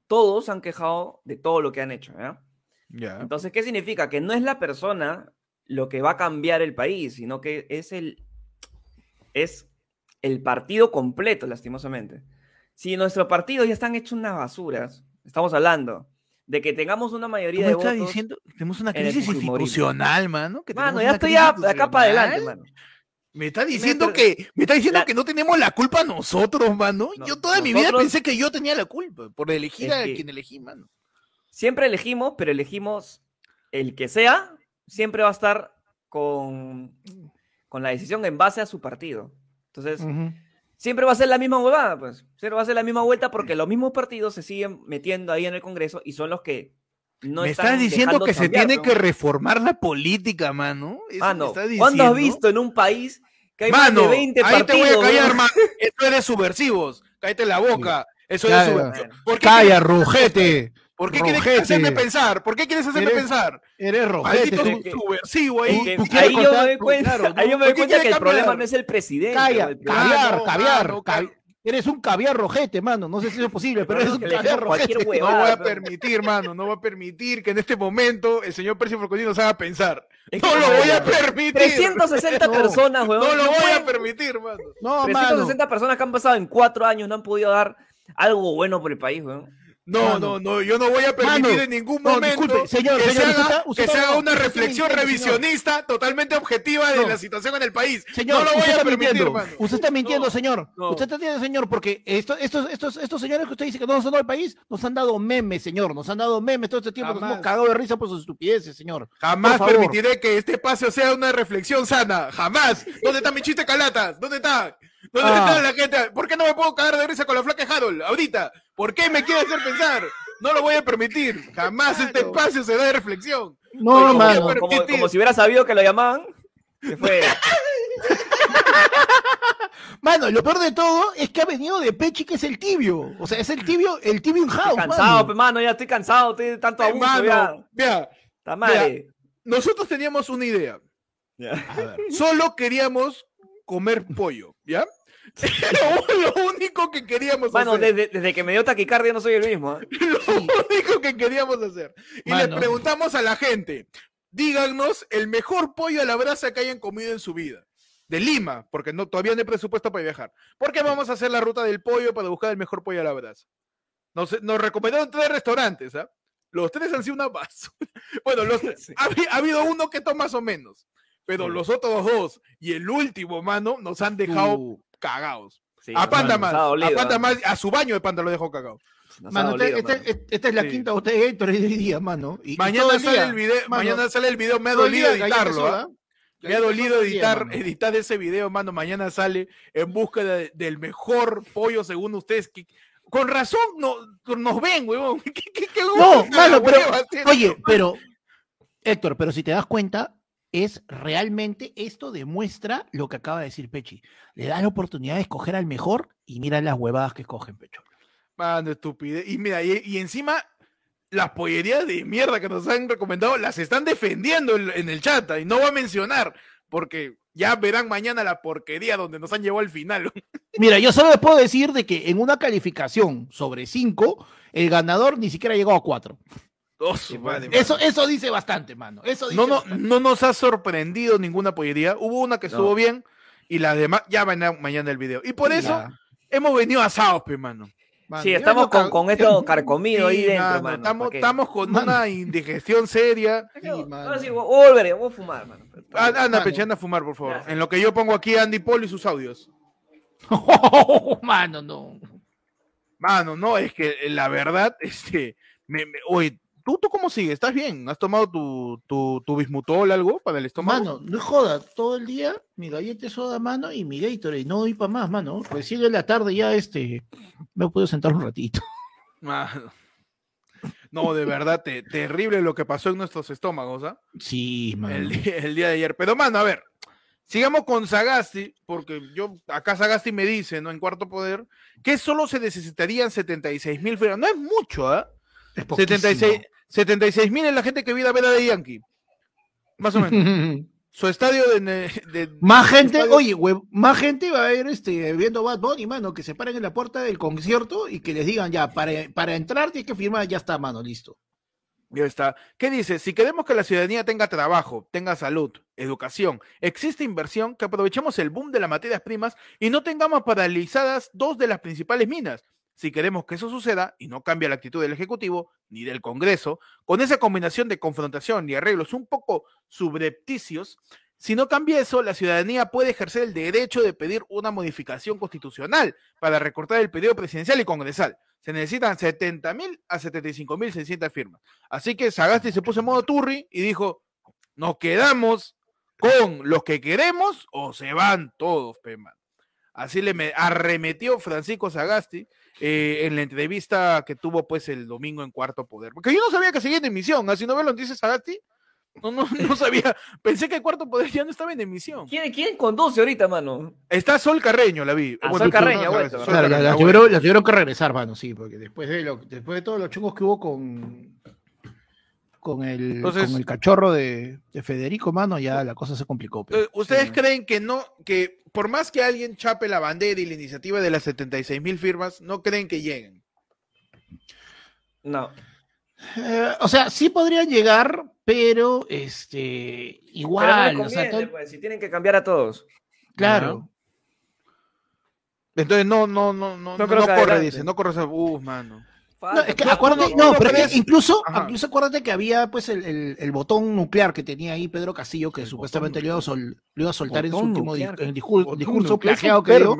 todos han quejado de todo lo que han hecho. ¿ya? Ya. Entonces, ¿qué significa? Que no es la persona lo que va a cambiar el país, sino que es el, es el partido completo, lastimosamente. Si nuestros partidos ya están hechos unas basuras, estamos hablando de que tengamos una mayoría de estás votos. diciendo, tenemos una crisis institucional, mano. que Mano, ya estoy de acá para adelante, mano. Me está diciendo que, me está diciendo la- que no tenemos la culpa nosotros, mano. No, yo toda mi vida pensé que yo tenía la culpa por elegir Es a que- quien elegí, mano. Siempre elegimos, pero elegimos el que sea, siempre va a estar con, con la decisión en base a su partido. Entonces, siempre va a ser la misma huevada, pues. Siempre va a ser la misma vuelta porque los mismos partidos se siguen metiendo ahí en el Congreso y son los que no me están estás diciendo que se tiene ¿no? que reformar la política, mano. Eso me Mano, ¿cuándo has visto en un país que hay Mano, más de 20 ahí te partidos? voy a callar, mano. Eso es de subversivos. Cállate la boca. Eso es de ya. subversivos. ¿Por qué quieres- rojete. ¿Por qué quieres Rojete. hacerme pensar? ¿Por qué quieres hacerme Eres- pensar? Eres rojete. Maldito subversivo ahí. que ahí yo me doy cuenta, claro, ¿no? ahí yo me ¿Por doy cuenta que el problema no es el presidente. Calla, el caviar, no, caviar, mano, cavi- cal- Eres un caviar rojete, mano. No sé si eso es posible, pero eres un caviar rojete. huevada. No voy a pero- permitir, mano, no voy a permitir que en este momento el señor Percy Forconi nos haga pensar. Es que No lo voy a permitir. 360 <laughs> No, personas, weón. No lo voy a permitir, mano. No, mano. 360 personas que han pasado en cuatro años no han podido dar algo bueno por el país, weón. No, Mano. no, no, yo no voy a permitir Mano, en ningún no, momento disculpe, señor, que, señor, se haga, usted que se haga una reflexión señor. revisionista totalmente objetiva de No. la situación en el país. Señor, no lo voy a permitir, mano. Usted está mintiendo, No, señor. no. Usted está mintiendo, señor, porque esto- estos, estos, estos señores que usted dice que no nos han dado el país, nos han dado memes, señor. Nos han dado memes todo este tiempo. Nos Jamás. hemos cagado de risa por sus estupideces, señor. Jamás permitiré que este espacio sea una reflexión sana. Jamás. ¿Dónde está mi chiste calatas? ¿Dónde está? ¿Dónde Ah. está la gente? ¿Por qué no me puedo cagar de risa con la flaca Harold? Ahorita. ¿Por qué me quiere hacer pensar? No lo voy a permitir. Jamás este espacio se da de reflexión. No, Oye, como, mano. como- permitir. como si hubiera sabido que lo llamaban. Que fue. <laughs> Mano, lo peor de todo es que ha venido de Pechi, que es el tibio. O sea, es el tibio, el tibio in Estoy cansado, mano. pe, mano, ya estoy cansado, estoy de tanto abuso, Hermano, ya. vea, Está madre. nosotros teníamos una idea. Ya. A ver. Solo queríamos comer pollo, ¿ya? <laughs> Lo, lo único que queríamos Mano, hacer. desde, desde que me dio taquicardia no soy el mismo. ¿eh? <laughs> Lo único que queríamos hacer. Y le Mano. preguntamos a la gente, díganos el mejor pollo a la brasa que hayan comido en su vida. De Lima, porque no, todavía no hay presupuesto para viajar. ¿Por qué vamos a hacer la ruta del pollo para buscar el mejor pollo a la brasa? Nos, nos recomendaron tres restaurantes, ¿ah? Los tres han sido una basura. <laughs> Bueno, los, Sí. ha, habi- ha habido uno que está más o menos. Pero Sí. los otros dos y el último, mano, nos han dejado Uh, cagados. Sí, a Panda más. a Panda ¿eh? más. A su baño de Panda lo dejó cagado. Nos ha Mano, esta, dolido, esta- mano. esta es la Sí. quinta botella de Gatorade de hoy día, mano. Y- Mañana sale día, el video, mano, mañana sale el video, me ha dolido editarlo, ¿ah? Me ha dolido día, editar, editar ese video, mano. Mañana sale en búsqueda de- del mejor pollo según ustedes. que- con razón no, nos ven, huevón. <laughs> ¿Qué, qué, qué No, mano, pero, oye, pero, Héctor, pero si te das cuenta, es realmente, esto demuestra lo que acaba de decir Pechi. Le da la oportunidad de escoger al mejor y mira las huevadas que escogen, Pecho. Mano, estupidez. Y mira, y, y encima las pollerías de mierda que nos han recomendado las están defendiendo en, en el chat y no va a mencionar porque ya verán mañana la porquería donde nos han llevado al final. <laughs> Mira, yo solo les puedo decir de que en una calificación sobre 5, el ganador ni siquiera llegó a 4. Oh, su pues, madre, Eso, eso dice bastante, mano. Eso dice no, no, bastante. no nos ha sorprendido ninguna pollería. Hubo una que estuvo No. bien y la demás ya van a mañana el video. Y por eso Ya, hemos venido asados, pe, mano. mano. Sí, estamos con, con esto <laughs> carcomido ahí Sí, dentro, mano, mano. estamos, estamos con Mano. una indigestión seria. <laughs> Sí, sí, voy a volver, voy a fumar, mano. Ah, Anda, Mano. Peche, anda a fumar, por favor. En lo que yo pongo aquí a Andy Paul y sus audios. <laughs> mano, no. Mano, no, es que la verdad, este, me, me- oye, ¿tú, ¿tú cómo sigues? ¿Estás bien? ¿Has tomado tu, tu, tu bismutol algo para el estómago? Mano, no joda, todo el día mi galleta soda, mano, y mi Gatorade, no doy para más, mano. Recién en la tarde ya, este, me puedo sentar un ratito. Mano. No, de verdad, te- terrible lo que pasó en nuestros estómagos, ¿ah? Sí, mano. El, día- el día de ayer. Pero, mano, a ver, sigamos con Sagasti, porque yo, acá Sagasti me dice, ¿no? En cuarto poder, que solo se necesitarían 76 mil. No es mucho, ¿ah? Es poquísimo. 76 mil es la gente que vive a ver a de Yankee. Más o menos. <laughs> Su estadio de. de- Más gente, estadio- oye, hue- más gente va a ir este, viendo Bad Bunny, mano, que se paren en la puerta del concierto y que les digan ya, para, para entrar tienes que firmar, ya está, mano, listo. Ya está. ¿Qué dice? Si queremos que la ciudadanía tenga trabajo, tenga salud, educación, existe inversión, que aprovechemos el boom de las materias primas y no tengamos paralizadas dos de las principales minas. Si queremos que eso suceda y no cambie la actitud del Ejecutivo ni del Congreso, con esa combinación de confrontación y arreglos un poco subrepticios, si no cambia eso, la ciudadanía puede ejercer el derecho de pedir una modificación constitucional para recortar el periodo presidencial y congresal. Se necesitan 70 mil a 75 mil 600 firmas. Así que Sagasti se puso en modo turri y dijo, nos quedamos con los que queremos o se van todos, pe, man". Así le me- arremetió Francisco Sagasti eh, en la entrevista que tuvo pues el domingo en Cuarto Poder. Porque yo no sabía que seguía en emisión, así no ve lo que dice Sagasti. No, no, <laughs> no sabía. Pensé que Cuarto Poder ya no estaba en emisión. ¿Quién, quién conduce ahorita, mano? Está Sol Carreño, la vi. Ah, Bueno, Sol tú- Carreño, no, ha Sol Carreño, Claro, la, tuvieron, vuelto. la tuvieron que regresar, mano, sí, porque después de, lo, después de todos los chungos que hubo con, con, el, Entonces- con el cachorro de, de Federico, mano, ya la cosa se complicó. pero- Eh, ¿Ustedes sí. creen que no, que por más que alguien chape la bandera y la iniciativa de las 76 mil firmas, no creen que lleguen? No. Eh, o sea, sí podrían llegar, pero este Pero no igual, les o sea, conviene, todo- pues, si tienen que cambiar a todos. claro. Entonces no, no, no, no, No corre, adelante. dice, no corre esa, uh, mano. No, es que acuérdate, no, pero es que incluso, Ajá. incluso acuérdate que había pues el, el- el botón nuclear que tenía ahí Pedro Castillo, que El supuestamente le iba, a sol- lo iba a soltar en su Botón último di- nuclear. en discur- discurso plagiado que dio.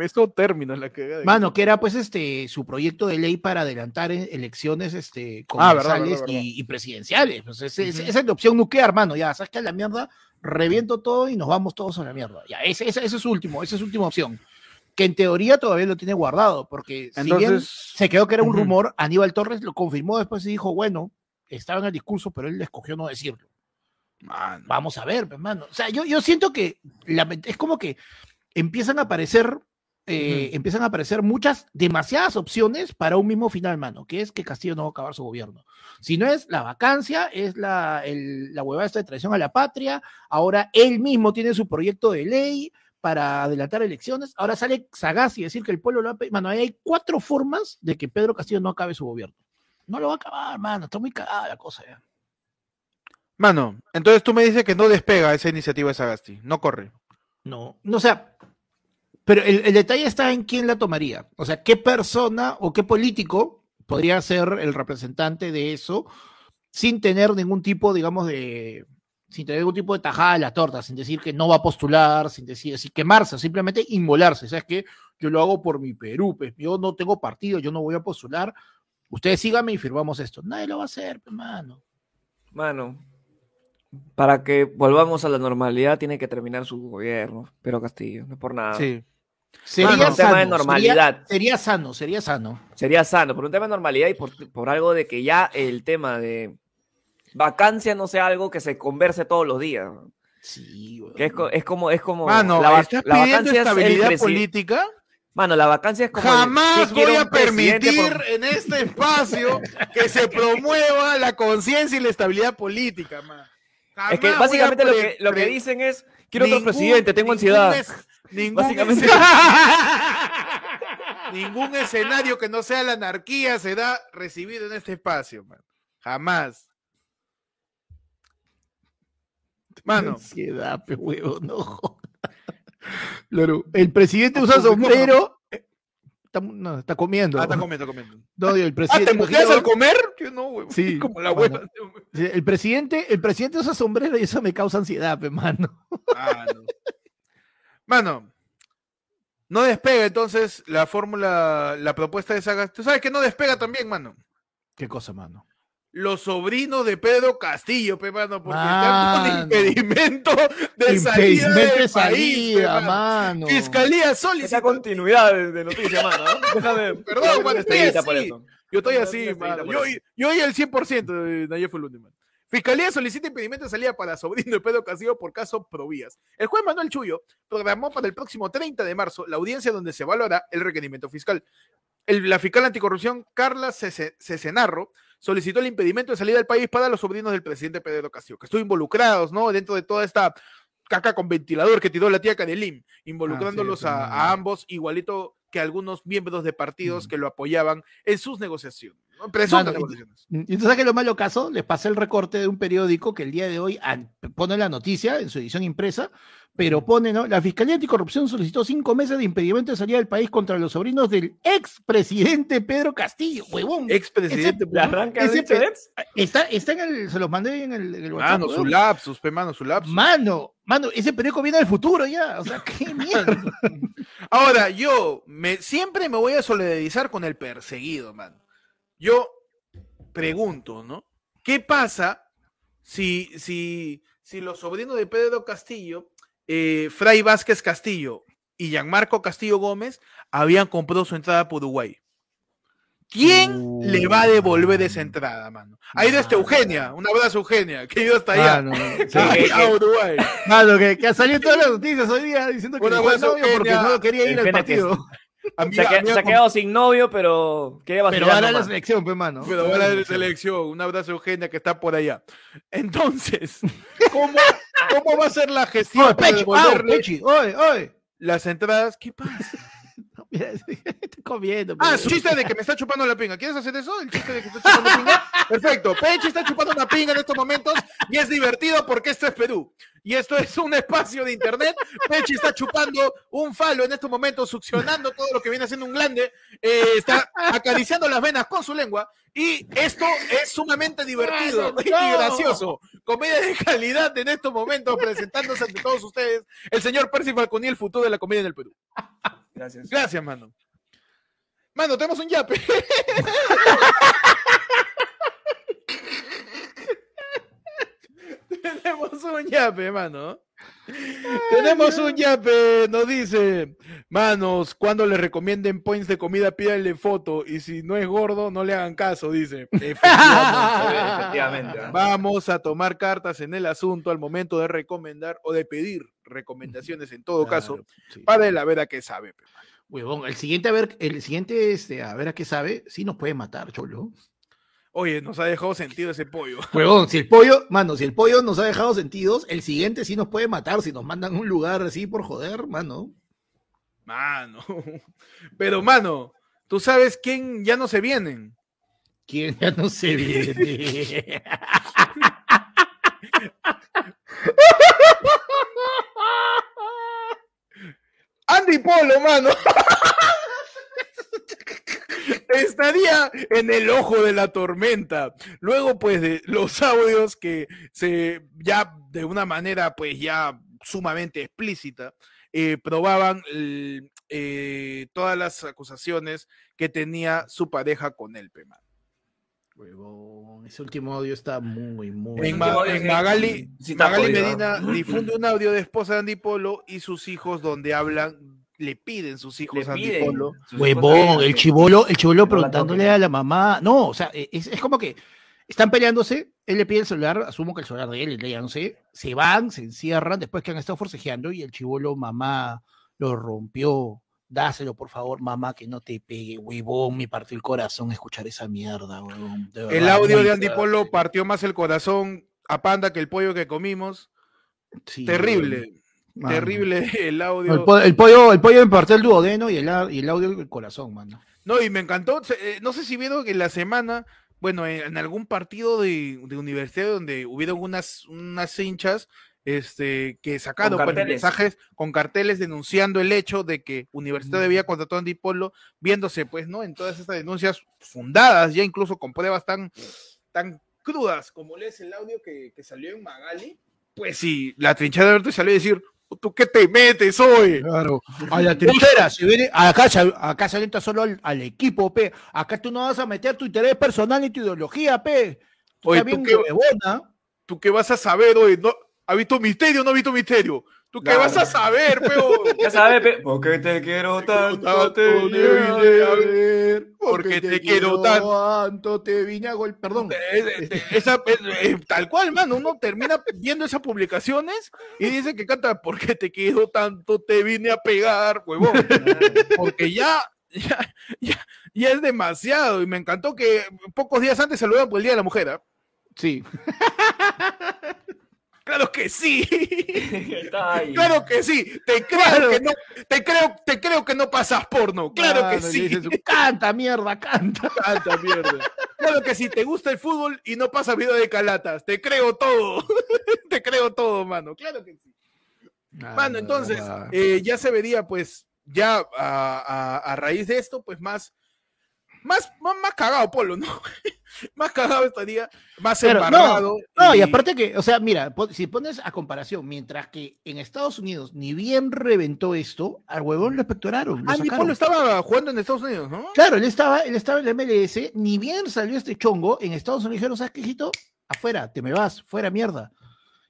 La cagada. Mano, que era pues este su proyecto de ley para adelantar e- elecciones este Ah, verdad, congresales verdad, verdad. Y, y presidenciales. Pues ese- ese- Ujú. Esa es la opción nuclear, mano. Ya, sabes que a la mierda, reviento todo y nos vamos todos a la mierda. Ya, ese, ese, ese es su último, esa es su última opción. Que en teoría todavía lo tiene guardado, porque si bien se quedó que era un rumor, Aníbal Torres lo confirmó después y dijo, bueno, estaba en el discurso, pero él escogió no decirlo. Vamos a ver, hermano. O sea, yo, yo siento que lament- es como que empiezan a aparecer, eh, empiezan a aparecer muchas, demasiadas opciones para un mismo final, mano, que es que Castillo no va a acabar su gobierno. Si no es la vacancia, es la, el- la huevada esta de traición a la patria. Ahora él mismo tiene su proyecto de ley para adelantar elecciones. Ahora sale Sagasti y decir que el pueblo lo va a pedir. Mano, ahí hay cuatro formas de que Pedro Castillo no acabe su gobierno. No lo va a acabar, mano. Está muy cagada la cosa ya. mano, entonces tú me dices que no despega esa iniciativa de Sagasti, no corre. No, no, o sea, pero el, el detalle está en quién la tomaría. O sea, qué persona o qué político podría ser el representante de eso sin tener ningún tipo, digamos, de. Sin tener ningún tipo de tajada de la torta, sin decir que no va a postular, sin decir, sin quemarse, simplemente inmolarse. ¿Sabes qué? Yo lo hago por mi Perú, pues, yo no tengo partido, yo no voy a postular. Ustedes síganme y firmamos esto. Nadie lo va a hacer, hermano. Mano, para que volvamos a la normalidad tiene que terminar su gobierno, pero Castillo, no es por nada. Sí. Sería Mano, un tema de sano, normalidad. Sería, sería sano, sería sano. Sería sano, por un tema de normalidad y por, por algo de que ya el tema de vacancia no sea algo que se converse todos los días. Sí. Que es, es como, es como Mano, la, ¿estás la pidiendo vacancia es estabilidad presi- política? Mano, la vacancia es como Jamás ¿qué quiere voy a permitir por- en este espacio que se <laughs> promueva la conciencia y la estabilidad política, man. Es que Jamás básicamente lo que, lo que pre- dicen es, quiero otro ningún- presidente, tengo ansiedad. es- ningún, Básicamente. <laughs> ningún escenario que no sea la anarquía será recibido en este espacio, man. Jamás. <laughs> Mano, Ansiedad, pe huevo, no jodas. <laughs> Claro, el presidente usa sombrero. eh, Está, no, está comiendo. ah, está comiendo, comiendo. <laughs> No, el Ah, presidente. ¿te muteas al comer? Yo no, güey. Sí, Como la hueva. El presidente, el presidente usa sombrero y eso me causa ansiedad, pe, mano. Ah, no. Mano, No despega entonces la fórmula, la propuesta de Saga. Tú sabes que no despega también, mano. ¿Qué cosa, mano? Los sobrinos de Pedro Castillo, pe, mano, porque están con impedimento de salida Impedimento del de país, salida, mano. mano. Fiscalía Esa solicita. continuidad de, de noticia, mano. ¿no? <laughs> Déjame. Perdón, estoy así. eso. Yo estoy así, mano. por Yo, oí el 100% de Nayef fue el. Fiscalía solicita impedimento de salida para sobrino de Pedro Castillo por caso Provías. El juez Manuel Chuyo programó para el próximo 30 de marzo la audiencia donde se valorará el requerimiento fiscal. El- la fiscal anticorrupción Carla Cece- Cecenarro solicitó el impedimento de salida del país para los sobrinos del presidente Pedro Castillo, que estuvo involucrados, ¿no? Dentro de toda esta caca con ventilador que tiró la tía Canelim, involucrándolos Ah, sí, a, ambos, igualito que algunos miembros de partidos Mm. que lo apoyaban en sus negociaciones. ¿no? Mano, y- negociaciones. Y entonces, ¿sabes qué es lo malo caso? Les pasé el recorte de un periódico que el día de hoy pone la noticia en su edición impresa, pero pone, ¿no? La Fiscalía Anticorrupción solicitó cinco meses de impedimento de salida del país contra los sobrinos del expresidente Pedro Castillo, huevón. Expresidente. ¿Le arranca Ese ex? Está, está en el, se los mandé en el, en el WhatsApp. Mano, su lapsus, pe, mano, su lapsus. Mano, mano, ese periódico viene del futuro ya. O sea, qué <laughs> mierda. Ahora, yo me, siempre me voy a solidarizar con el perseguido, man. Yo pregunto, ¿no? ¿Qué pasa si, si, si los sobrinos de Pedro Castillo, eh, Fray Vázquez Castillo y Gianmarco Castillo Gómez habían comprado su entrada por Uruguay? ¿Quién Uh, le va a devolver esa mano. entrada, mano? Ahí está Mano. Eugenia, un abrazo Eugenia, que yo hasta allá. Mano, <laughs> sí. a- que- a Uruguay. Mano, que, que ha salido todas las noticias hoy día diciendo que buena novio porque no quería ir al partido. <laughs> Amiga- Se, ha que- amiga se ha con- quedado sin novio, pero quiere Pero vacilar ahora la selección, pues, mano. Pero va a la selección. Un abrazo, Eugenia, que está por allá. Entonces, <laughs> ¿cómo, cómo va a ser la gestión Oye, para Pechi, devolverle Pechi, oye, oye. las entradas? ¿Qué pasa? Mira, <laughs> Estoy comiendo. Ah, pero- su chiste de que me está chupando la pinga. ¿Quieres hacer eso? El chiste de que está chupando pinga. <laughs> Perfecto. Pechi está chupando una pinga en estos momentos y es divertido porque esto es Perú. Y esto es un espacio de internet. Pechi está chupando un falo en estos momentos, succionando todo lo que viene haciendo un glande. eh, está acariciando las venas con su lengua. Y esto es sumamente divertido y gracioso. Comedia de calidad en estos momentos, presentándose ante todos ustedes, el señor Percy Falconi, el futuro de la comedia en el Perú. Gracias. Gracias, mano. Mano, tenemos un yape. <laughs> tenemos un yape, mano. <laughs> tenemos un yape, nos dice, manos, cuando le recomienden points de comida, pídanle foto. Y si no es gordo, no le hagan caso, dice. <laughs> Efectivamente. Efectivamente. Vamos a tomar cartas en el asunto al momento de recomendar o de pedir recomendaciones en todo caso sí. para el a ver a qué sabe. Huevón, el siguiente a ver, el siguiente, este, a ver a qué sabe, sí nos puede matar, cholo. Oye, nos ha dejado sentido ese pollo. <laughs> Huevón, si el pollo, mano, si el pollo nos ha dejado sentidos, el siguiente sí nos puede matar si nos mandan a un lugar así por joder, mano. Mano. <laughs> Pero, mano, ¿tú sabes quién ya no se vienen? ¿Quién ya no se viene? <laughs> Andy Polo, mano. Estaría en el ojo de la tormenta. Luego, pues, de los audios que se ya de una manera, pues, ya sumamente explícita, eh, probaban el- eh, todas las acusaciones que tenía su pareja con él, pe, mano. Huevón, ese último audio está muy, muy. En, Ma- en Magali, Magali Medina difunde un audio de esposa de Andy Polo y sus hijos donde hablan, le piden sus hijos Le a Andy piden Polo. sus Huevón, el chivolo, el chivolo preguntándole a la mamá. No, o sea, e, es, es como que están peleándose, él le pide el celular, asumo que el celular de él, ella no sé, se van, se encierran, después que han estado forcejeando y el chivolo, mamá, lo rompió. Dáselo, por favor, mamá, que no te pegue, huevón, me partió el corazón escuchar esa mierda, huevón. El audio de Andy. Polo partió más el corazón a Panda que el pollo que comimos. Sí, Terrible, huevón. Terrible <laughs> el audio. El, po- el pollo, el pollo me partió el duodeno y el, y el audio el corazón, mano. No, y me encantó. eh, No sé si vieron que en la semana, bueno, en, en algún partido de, de universidad donde hubieron unas, unas hinchas este, que sacaron pues, carteles. mensajes con carteles denunciando el hecho de que Universidad Mm. debía contratar a Andy Polo, viéndose, pues, ¿no? En todas estas denuncias fundadas, ya incluso con pruebas tan, tan crudas como lees el audio que, que salió en Magali. Pues sí, la trinchada de Alberto salió a decir, ¿Tú qué te metes hoy? Claro. A la trinchera, se viene, acá, se- acá se alienta solo al, al equipo, pe. Acá tú no vas a meter tu interés personal ni tu ideología, pe. Tú Oye, ¿tú qué-. ¿Tú qué vas a saber hoy? ¿No? ¿Ha visto misterio o no ha visto misterio? ¿Tú qué Claro. vas a saber, peo? <laughs> Ya sabes, pe- ¿por qué te quiero tanto? Te vine a ver. Porque te quiero tanto. tanto, te vine a gol, perdón. Eh, eh, esa- eh, eh, tal cual, mano, uno termina viendo esas publicaciones y dice que canta porque te quiero tanto, te vine a pegar, huevón. <laughs> Porque ya, ya, ya, ya es demasiado. Y me encantó que pocos días antes saludaban por el Día de la Mujer. ¿ah? Sí. <laughs> Claro que sí. <laughs> Está ahí. Claro que sí. Te creo Claro. que no, te creo, te creo que no pasas porno. Claro que Mano, le sí. dices, Canta, mierda, canta. <laughs> Tanta mierda. Claro que sí, te gusta el fútbol y no pasa video de calatas. Te creo todo. <laughs> te creo todo, mano. Claro que sí. Mano, entonces, Ah, eh, ya se vería, pues, ya a, a- a raíz de esto, pues más, más, más, más cagado Polo, ¿no? <laughs> más cagado estaría, más Pero, no, embarrado. No, y aparte que, o sea, mira, si pones a comparación, mientras que en Estados Unidos ni bien reventó esto, al huevón lo espectoraron. lo Andy sacaron. Polo estaba jugando en Estados Unidos, ¿no? Claro, él estaba, él estaba en la MLS, ni bien salió este chongo, en Estados Unidos dijeron, ¿sabes qué, hijito? Afuera, te me vas, fuera mierda.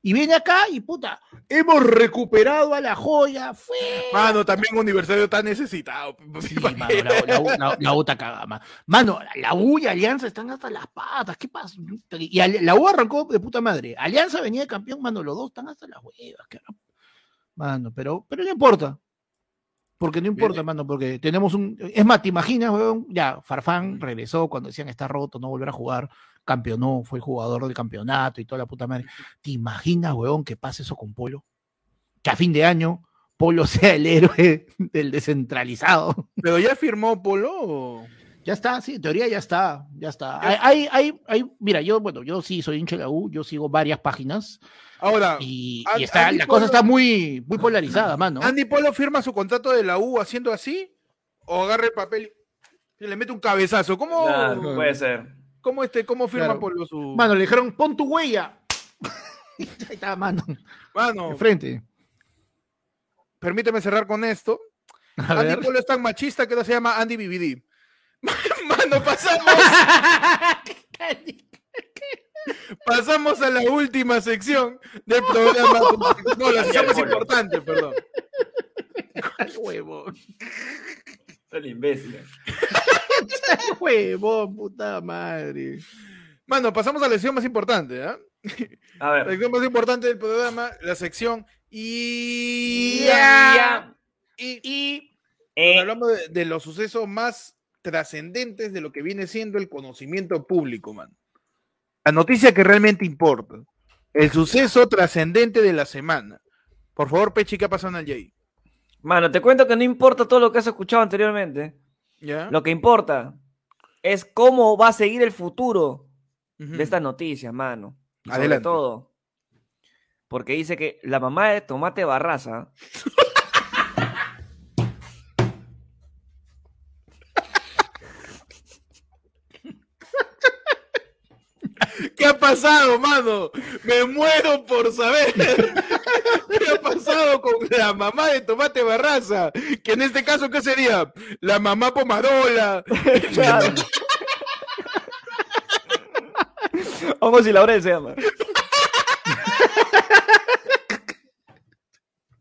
Y viene acá y puta, hemos recuperado a la joya, fue. Mano, también Universitario está necesitado. Sí, mano, la, la la- la U está cagada, ma- Mano, la U y Alianza están hasta las patas, ¿qué pasa? Y la U arrancó de puta madre. Alianza venía de campeón, mano, los dos están hasta las huevas. Mano, pero, pero no importa. Porque no importa, mano, porque tenemos un. Es más, ¿te imaginas, weón? Ya, Farfán regresó cuando decían está roto, no volverá a jugar, campeonó, fue jugador del campeonato y toda la puta madre. ¿Te imaginas, weón, que pase eso con Polo? Que a fin de año Polo <laughs> sea el héroe del descentralizado. Pero ya firmó Polo. Ya está, sí, en teoría ya está, ya está. Hay, hay, hay, hay- mira, yo, bueno, yo sí soy hincha de la U, yo sigo varias páginas Ahora, y, y está, Andy la cosa está muy, muy polarizada, mano. ¿Andy Polo firma su contrato de la U haciendo así? ¿O agarra el papel y le mete un cabezazo? ¿Cómo, Nah, puede ser. cómo, este, cómo firma Claro. Polo su. Mano, le dijeron, pon tu huella. <laughs> Ahí está, mano, Mano, de frente. permíteme cerrar con esto. A Andy ver. Polo es tan machista que ahora se llama Andy BBD. <laughs> Mano, pasamos, <laughs> pasamos a la última sección del programa. No, la sección más importante, perdón. Huevón, Es el imbécil. <laughs> huevón, puta madre. Mano, pasamos a la sección más importante, ¿ah? A La ver. sección más importante del programa, la sección y... Ya. y, y Eh, hablamos de, de los sucesos más trascendentes de lo que viene siendo el conocimiento público, man. La noticia que realmente importa. El suceso trascendente de la semana. Por favor, Pechi, ¿qué ha pasado en el Jay? Mano, te cuento que no importa todo lo que has escuchado anteriormente. ¿Ya? Lo que importa es cómo va a seguir el futuro de estas noticias, mano. Y sobre Adelante. todo, porque dice que la mamá de Tomate Barraza <laughs> ¿Qué ha pasado, mano? Me muero por saber. ¿Qué ha pasado con la mamá de Tomate Barraza? Que en este caso, ¿qué sería? La mamá Pomarola. Claro. Hongos y Laurel se llama.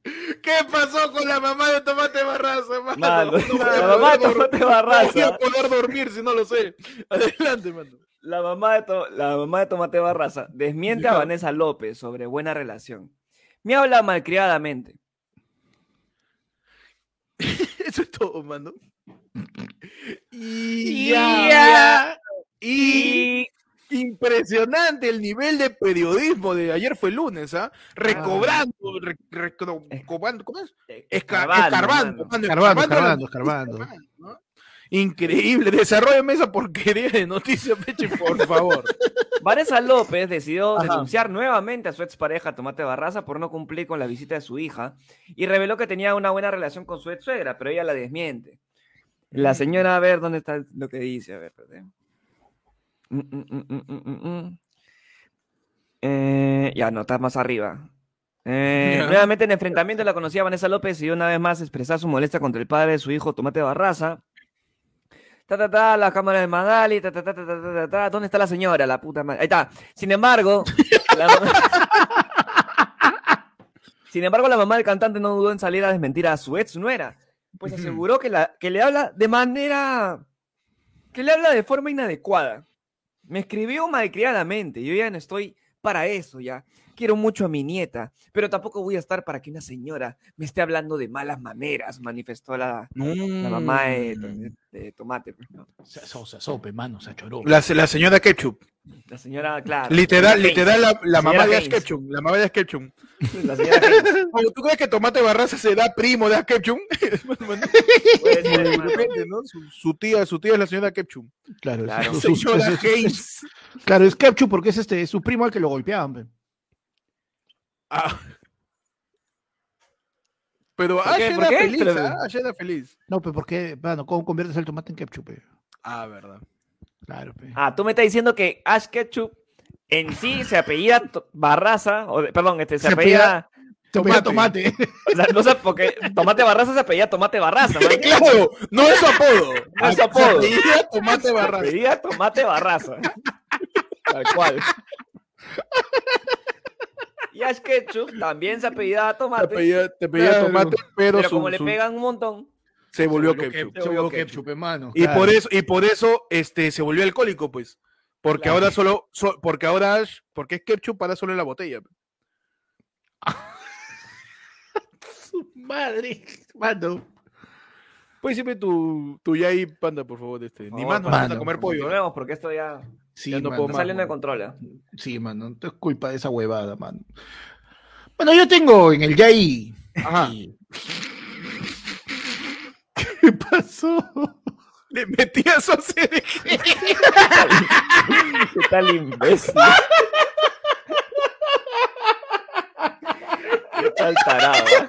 ¿Qué pasó con la mamá de Tomate Barraza, mano? No la mamá de Tomate dor- No voy a Barraza. poder dormir si no lo sé. Adelante, mano. La mamá de, To- la mamá de Tomate Barraza desmiente a. Vanessa López sobre buena relación. Me habla malcriadamente. <laughs> Eso es todo, mano. Y Ya. ya. Y impresionante el nivel de periodismo de ayer fue lunes, ¿ah? Recobrando, re- cobando- ¿cómo es? Esca- escarbando, Escarbando, escarbando escarbando, escarbando. ¿no? Increíble, desarrollame esa porquería de noticias, Peche, por <laughs> favor. Vanessa López decidió Ajá. denunciar nuevamente a su expareja Tomate Barraza por no cumplir con la visita de su hija y reveló que tenía una buena relación con su ex suegra, pero ella la desmiente. La señora, a ver dónde está lo que dice, a ver, espérate. Mm, mm, mm, mm, mm, mm, mm. Eh, ya, no, está más arriba. Eh, nuevamente en enfrentamiento la conocía Vanessa López y una vez más expresar su molestia contra el padre de su hijo Tomate Barraza ta, ta, ta, las cámaras de Magali, ta, ta, ta, ta, ta, ta, ta, ¿dónde está la señora? La puta. Ahí está. Sin embargo, la. <laughs> Sin embargo, la mamá del cantante no dudó en salir a desmentir a su ex nuera, pues aseguró que, la, que le habla de manera... que le habla de forma inadecuada. Me escribió malcriadamente, yo ya no estoy para eso ya. Quiero mucho a mi nieta, pero tampoco voy a estar para que una señora me esté hablando de malas maneras, manifestó la, la mamá de, Mm. de Tomate. pues, ¿no? Se asó, se asó, pe, mano, se achoró. La, la señora Ketchup. La señora, claro. Literal, literal, la, la mamá de Ash. Ketchum. La mamá de Ash Ketchum. La señora ¿Tú crees que Tomate Barraza se da primo <laughs> de Ash Ketchum? Ser, De repente, ¿no? Su, su tía, su tía es la señora Ketchum. Claro, Claro. su- su- su- Señora es- es- Haynes. claro, es Kepchu porque es este, es su primo al que lo golpeaban. Ah. Pero ¿Por Ash era feliz, Pero-. Ash era feliz. No, pues porque, bueno, ¿cómo conviertes el tomate en ketchup? Ah, verdad. Claro, pe. Ah, tú me estás diciendo que Ash Ketchup en sí se apellida Barraza, o de- perdón, este, se, Se apellida, Te apellida tomate. o sea, no sé, porque Tomate Barraza se apellida Tomate Barraza, man. <laughs> Claro, no es su apodo. No es su Se apodo. apellida Tomate Se Barraza. apellida Tomate Barraza. Tal cual. Y Ash Ketchup también se apellida Te Tomate, apellida, te apellida Claro. Tomate, pero, pero su- como le su- pegan un montón, se volvió Se volvió Ketchup. Se volvió ketchup, hermano. Y por eso, y por eso este, se volvió alcohólico, pues. Porque Claro. ahora solo, so- porque ahora Ash- porque es ketchup para solo en la botella. <laughs> Madre, mano. Pues siempre tu, tu Yai Panda, por favor, este. Ni favor, más no mano. vas a comer pollo. ¿eh? volvemos porque esto ya Sí, Ya no mano. puedo saliendo de control. Sí, mano. No es culpa de esa huevada, mano. Bueno, yo tengo en el Yai. Ajá. y- <laughs> ¿Qué pasó? Le metía su CDG. <laughs> <laughs> ¿Qué tal imbécil? ¿Qué tal tarado? ah?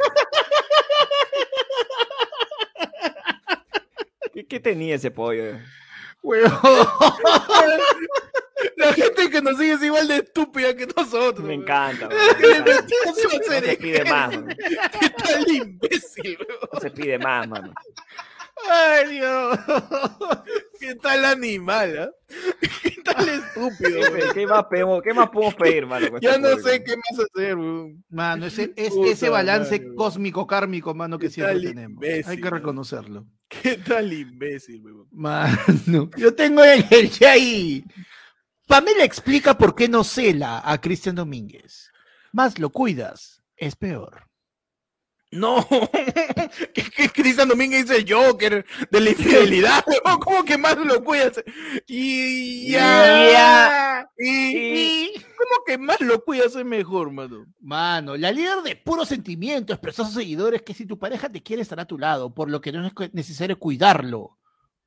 ¿Qué, qué tenía ese pollo? Huevón. <laughs> La gente que nos sigue es igual de estúpida que nosotros. Me <laughs> encanta. No se pide más, man. <laughs> ¿Qué tal imbécil, weón? No se pide más, mano. Ay, Dios. <laughs> ¿Qué tal animal, ah? <laughs> ¿Qué tal estúpido, ¿Qué, más pedimos, ¿Qué más podemos pedir, mano? Ya no sé qué más hacer, weón. Mano, ese, es, Puta ese balance madre, weón. cósmico kármico, mano, que siempre tenemos. imbécil, Hay que reconocerlo. ¿Qué tal imbécil, weón? Mano, yo tengo en el Yai. Pamela explica por qué no cela a Cristian Domínguez. Más lo cuidas, es peor. No, <laughs> que, que Cristian Domínguez dice el Joker de la infidelidad. <laughs> <laughs> ¿Cómo que más lo cuidas? Y ya. Ya. Y, ¿Cómo que más lo cuidas es mejor, mano? Mano, la líder de puro sentimiento expresó a sus seguidores que si tu pareja te quiere estar a tu lado, por lo que no es necesario cuidarlo,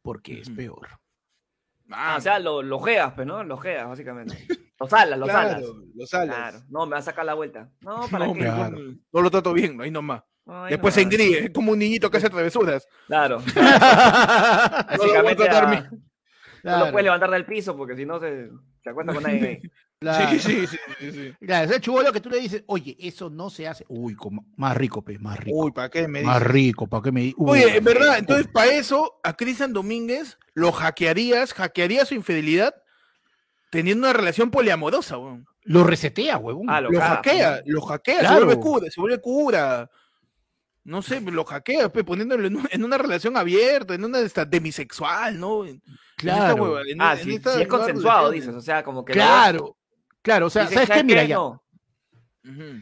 porque es peor. Ah, o sea, lo, lo geas, pues, ¿no? Lo geas, básicamente. Los alas, los alas. claro, los alas. Claro. No, me va a sacar la vuelta. No, ¿para No, qué? Claro. no lo trato bien, ahí nomás. Ay, Después no. se engríe, es como un niñito que hace travesuras. Claro. <laughs> No lo a Básicamente, bien. no lo Claro, puedes levantar del piso porque si no se, se acuesta con nadie. <laughs> claro. Sí, sí, sí, sí, sí. Claro, ese chubolo que tú le dices, oye, eso no se hace. Uy, como- más rico, pe, más rico. Uy, ¿para qué me más dices? rico, ¿para qué me di- Uy, Oye, en verdad, entonces para eso a Cristian Domínguez lo hackearías, hackearías su infidelidad teniendo una relación poliamorosa, weón. Lo resetea, huevón. Ah, lo hackea, lo hackea, Claro. se vuelve cura, se vuelve cura. No sé, lo hackea, pe, poniéndolo en, un- en una relación abierta, en una esta, demisexual, ¿no? En- en esta claro, hueva- en- Ah, en si, esta si es consensuado, relación. dices. O sea, como que. claro, claro, o sea, ¿sabes qué? ¿sabes Mira, ya. No,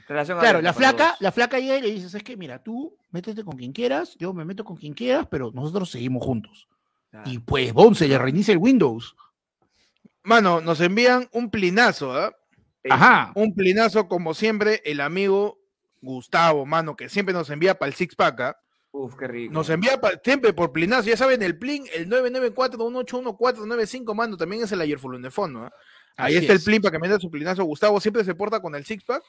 relación Claro, abierta la flaca, la flaca llega y le dice, ¿sabes qué? Mira, tú métete con quien quieras, yo me meto con quien quieras, pero nosotros seguimos juntos. Claro. Y pues, boom, se le reinicia el Windows. Mano, nos envían un plinazo, ¿ah? Ajá. Un plinazo, como siempre, el amigo Gustavo, mano, que siempre nos envía para el Six Pack, ¿ah? Uf, qué rico. Nos envía pa- siempre por plinazo, ya saben, el plin, el 994-181-495, mano, también es el ayer de fondo, ¿ah? Ahí Así está el plin para que meta su plinazo. Gustavo siempre se porta con el Six Pack,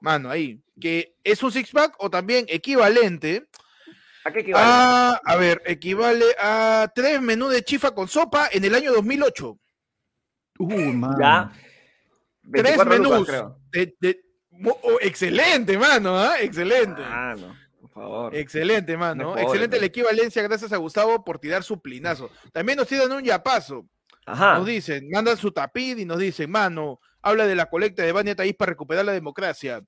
mano, ahí. Que es un Six Pack o también equivalente ¿A qué equivale? a, a ver, equivale a tres menús de chifa con sopa en el año 2008. Uy, man. ya. Tres 24 lucas, menús. creo. de- oh, excelente, mano, ¿ah? Excelente. Ah, no, por favor. Excelente, mano. Excelente la equivalencia, gracias a Gustavo por tirar su plinazo. También nos tiran un yapazo. Ajá. Nos dicen, mandan su tapid y nos dicen, mano, habla de la colecta de Bania Taís para recuperar la democracia.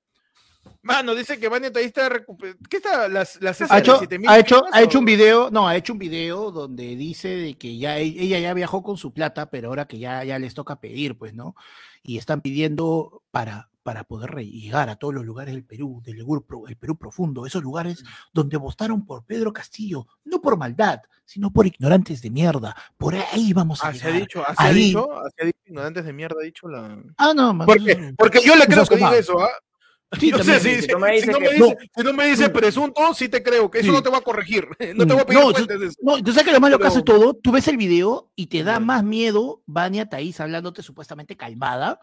Mano, dice que Bania Taís está recuperando. ¿Qué está? Las, las Ha hecho, 67.000 ha, hecho, ha hecho un video, no, ha hecho un video donde dice de que ya e- ella ya viajó con su plata, pero ahora que ya, ya les toca pedir, pues, ¿no? Y están pidiendo para, para poder llegar a todos los lugares del Perú, del Perú, pro- el Perú profundo, esos lugares donde votaron por Pedro Castillo, no por maldad, sino por ignorantes de mierda. Por ahí vamos a Así ha dicho, así ha dicho, así ha dicho, ignorantes de mierda, ha dicho la. Ah, no, man, Porque, porque yo le creo que diga eso, ¿ah? <laughs> Sí, no sé si, Si tú me si dices no que- me dice, No. si no me dice presunto, sí te creo, que eso Sí. no te va a corregir. <laughs> No te voy a pedir No, fuentes de eso. No, tú sabes que lo de Pero- todo, tú ves el video y te da más miedo Vania Thaís hablándote supuestamente calmada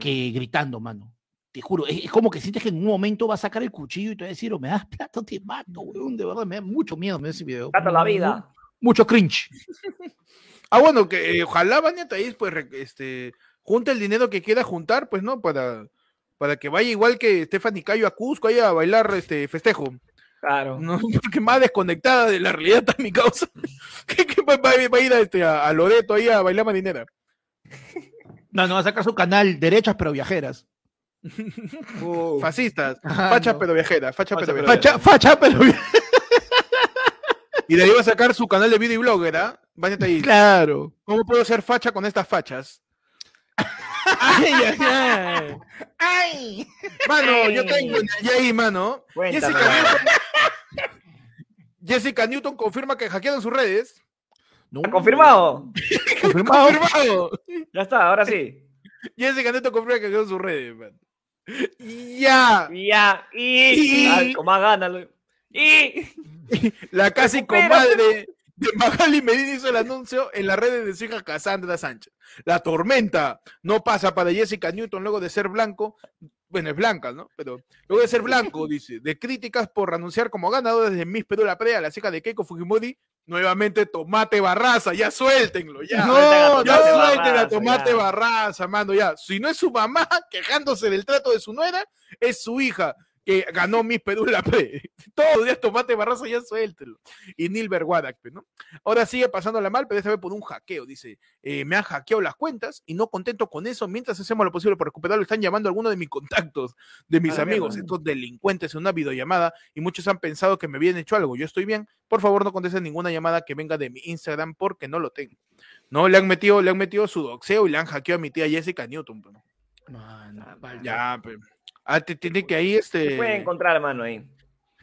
que gritando, mano. Te juro, es, es como que sientes que en un momento va a sacar el cuchillo y te va a decir, o me das plata te mato, weón. De verdad, me da mucho miedo me da ese video. Trata la vida. Mucho cringe. <laughs> Ah, bueno, que eh, ojalá Bania Taís, pues, este, junte el dinero que quiera juntar, pues, ¿no? Para, para que vaya igual que Stephanie Cayo a Cusco ahí a bailar este festejo. Claro. No, <laughs> porque más desconectada de la realidad está mi causa. <laughs> que, que va, va- va a ir a, este, a, a Loreto ahí a bailar marinera. No, no, va a sacar su canal derechas pero viajeras. Uh, Fascistas, Ah, fachas no. pero viajeras, fachas Facha pero viajeras. Facha, facha pero viajeras. <laughs> Y de ahí va a sacar su canal de video y blogger, ¿ah? Bania Taís. Claro. ¿Cómo puedo ser facha con estas fachas? ay, ay, ay. ¡Ay! Mano, yo tengo en el ahí, mano. Cuéntame, Jessica. Newton, Jessica Newton confirma que hackearon sus redes. No. ¿Ha confirmado? Confirmado. Confirmado. Ya está, ahora sí. <laughs> Jessica Newton confirma que hackearon sus redes, man. Ya. Y ya. Y. Y- con más ganas. lo- Y. <laughs> La casi Recupera. comadre de Magali Medina hizo el anuncio en las redes de su hija Cassandra Sánchez. La tormenta no pasa para Jessica Newton luego de ser blanco. Bueno, es blanca, ¿no? Pero luego de ser blanco, <laughs> dice, de críticas por anunciar como ganadora de Miss Perú la Prea, la hija de Keiko Fujimori, nuevamente Tomate Barraza, ya suéltenlo, ya. No, ya Tomate suelten a Tomate ya. Barraza, mano, ya. Si no es su mamá <laughs> quejándose del trato de su nuera, es su hija que ganó Miss Perú la. <laughs> Todos los días Tomate Barraza, ya suéltelo. Y Nilber Wadak, ¿no? Ahora sigue pasándola mal, pero esta vez por un hackeo. Dice, eh, me han hackeado las cuentas y no contento con eso, mientras hacemos lo posible por recuperarlo, están llamando a algunos de mis contactos, de mis amigos, estos delincuentes en una videollamada y muchos han pensado que me habían hecho algo. Yo estoy bien. Por favor, no contesten ninguna llamada que venga de mi Instagram porque no lo tengo. No, le han metido, le han metido su doxeo y le han hackeado a mi tía Jessica Newton. pues. Mano, Ya, pues. Ah, te- tiene que ahí este. Se puede encontrar, mano, ahí.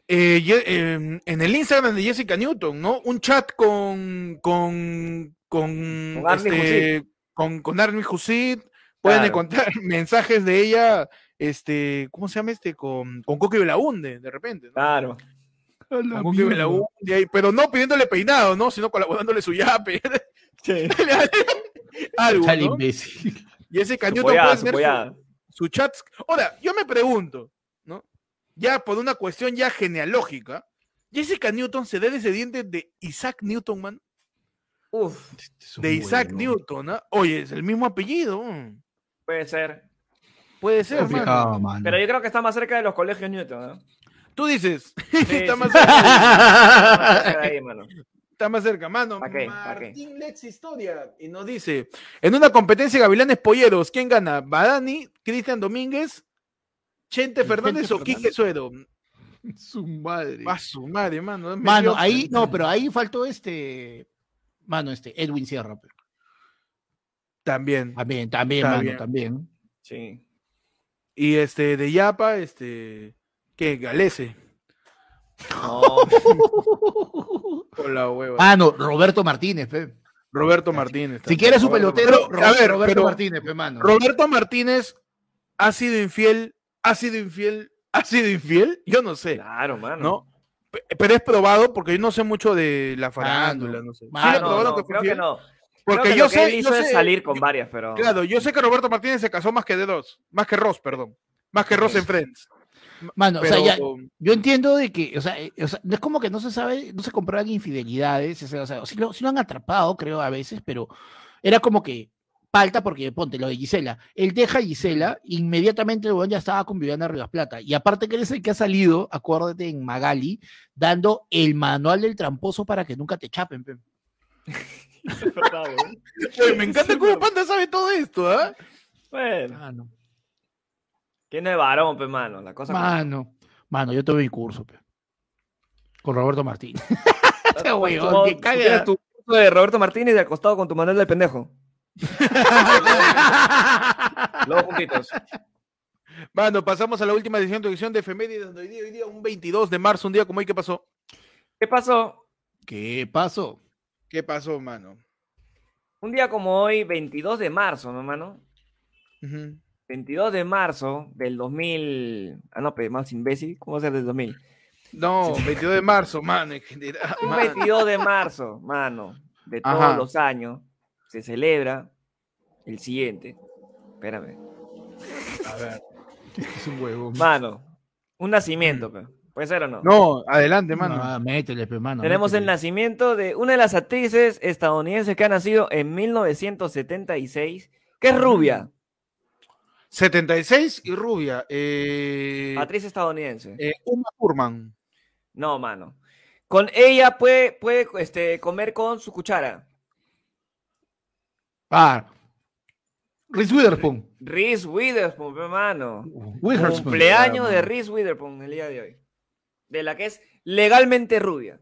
Eh, em, en el Instagram de Jessica Newton, ¿no? Un chat con con con Con Army este, con, con Army Husid. Pueden Claro. encontrar <laughs> mensajes de ella, este, ¿cómo se llama este? Con, con Coqui Belaunde, de repente, ¿no? Claro. Con Coqui Belaunde ahí, pero no pidiéndole peinado, ¿no? Sino colaborándole su yape. <laughs> Algo, Tal ¿no? imbécil. Newton pollada, puede su tener su- chat. Ahora, yo me pregunto, ¿no? Ya por una cuestión ya genealógica, Jessica Newton se da descendiente de Isaac Newton, man. Uf, De Isaac Newton, ¿ah? Oye, es el mismo apellido. mm. puede ser. Puede ser, mano. Complicado, mano. Pero yo creo que está más cerca de los colegios Newton, ¿no? Tú dices, <laughs> Sí, está, sí. más cerca, Más cerca de ahí, mano. Está más cerca, mano. Martín Lex Historia. Y nos dice, en una competencia de Gavilanes Polleros, ¿quién gana? ¿Badani, Cristian Domínguez, Chente ¿El Fernández Chente o Quique Suero? <laughs> Su madre. A su madre, mano. Mano, ahí, no, pero ahí faltó este. Mano, este, Edwin Sierra. También. También, también, Está mano, también. Sí. Y este, de Yapa, este, ¿qué? Galese. No, <laughs> Con la hueva. Mano, Roberto Martínez, pe. Roberto Martínez. Si quieres su Roberto pelotero. Pero, a ver, Roberto pero Martínez, pe, mano. Roberto Martínez ha sido infiel, ha sido infiel, ha sido infiel, yo no sé, claro, mano. ¿no? Pe- Pero es probado porque yo no sé mucho de la farándula, Mano, no sé. ¿Sí mano, Ah, no, probaron no, que fue creo que infiel? no. Porque Creo que yo lo que sé, él hizo yo es sé- salir con yo- varias, pero. Claro, yo sé que Roberto Martínez se casó más que de dos, más que Ross, perdón, más que Ross en Friends. Mano, Pero, o sea, ya, yo entiendo de que, o sea, eh, o sea, no es como que no se sabe, no se comprueban infidelidades, o sea, o sea, sí lo, sí lo han atrapado, creo, a veces, pero era como que palta porque, ponte, lo de Gisela. Él deja a Gisela, inmediatamente el ya estaba con Viviana Rivas Plata. Y aparte que él es el que ha salido, acuérdate, en Magali, dando el manual del tramposo para que nunca te chapen. <laughs> me encanta cómo Panda sabe todo esto, ¿ah? Bueno, que no es varón, pe, mano. La cosa mano, mano, yo tuve mi curso, pe. Con Roberto Martín. <laughs> Este que caga. tienes tu curso de Roberto Martínez y al costado con tu manual del pendejo. <laughs> Los juntitos. Mano, pasamos a la última edición de edición de efemérides de hoy día, hoy día, un 22 de marzo, un día como hoy, ¿qué pasó? ¿Qué pasó? ¿Qué pasó? ¿Qué pasó, mano? Un día como hoy, 22 de marzo, ¿no, mano? Ujú. 22 de marzo del 2000. Ah, no, pero más imbécil. ¿Cómo va a ser del 2000? No, <laughs> 22 de marzo, mano, en general. Un mano. 22 de marzo, mano, de todos Ajá. los años, se celebra el siguiente. Espérame. A ver. Es un huevo. Mano, un nacimiento, pe. ¿puede ser o no? No, adelante, mano. Ah, métele, pe, mano. Tenemos el métele. nacimiento de una de las actrices estadounidenses que ha nacido en 1976, que es rubia, 76 y rubia. Eh, actriz estadounidense. eh, Uma Thurman. No, mano. Con ella puede, puede este, comer con su cuchara. Ah. Reese Witherspoon. Reese Witherspoon, pe, mano. Witherspoon. Cumpleaños de Reese Witherspoon el día de hoy. De la que es legalmente rubia.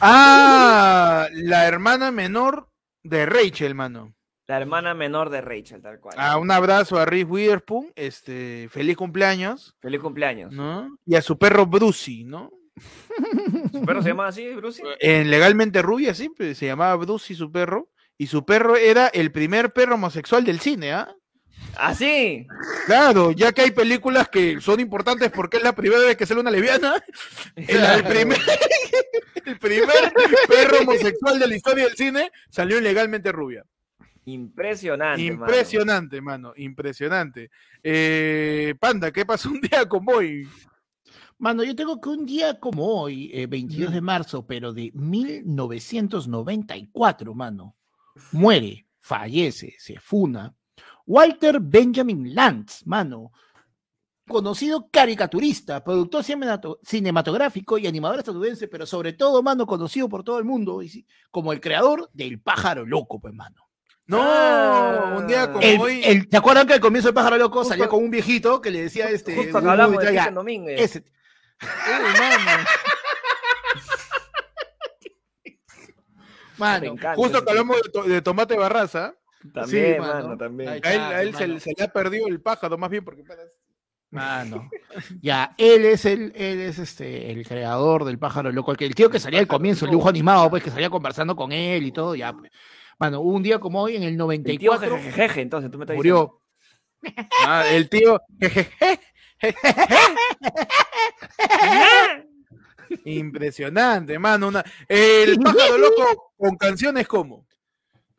Ah, la hermana menor de Rachel, mano. La hermana menor de Rachel, tal cual. Ah, un abrazo a Reese Witherspoon, este, feliz cumpleaños, Feliz cumpleaños. ¿no? Y a su perro Brucey, ¿no? ¿Su perro se llama así, Bruce? <laughs> En legalmente rubia, sí, pues, se llamaba Brucey su perro, y su perro era el primer perro homosexual del cine, ¿ah? ¿Ah, sí? Claro, ya que hay películas que son importantes porque es la primera vez que sale una lesbiana, <laughs> el, el primer, <laughs> el primer perro homosexual de la historia del cine salió ilegalmente rubia. Impresionante. Impresionante, mano, impresionante. Eh, Panda, ¿qué pasó un día con Boy? Mano, yo tengo que un día como hoy, eh, 22 de marzo, pero de 1994, mano, muere, fallece, se funa, Walter Benjamin Lantz, mano, conocido caricaturista, productor cinematográfico y animador estadounidense, pero sobre todo, mano, conocido por todo el mundo como el creador del pájaro loco, pues, mano. No, Ah. un día como El- hoy. el- ¿Te acuerdan que al comienzo del pájaro loco Justo- salía con un viejito que le decía este. Justo que "Uh, hablamos de ya, Cristian Domínguez. ese- Uy, mano. Me Mano, encanta Justo que hablamos de, to- de Tomate Barraza, También, Sí, mano, mano. también. A él, a él se, mano. se le ha perdido el pájaro, más bien porque. Mano. <laughs> Ya, él es el, él es este, el creador del pájaro loco, el, que- el tío que salía al comienzo, el dibujo animado, pues, que salía conversando con él y todo, ya, pues. Hubo un día como hoy, en el El tío 94, jejejeje, entonces tú me estás murió. Ah, el tío. <laughs> Impresionante, mano. una- El pájaro loco con canciones como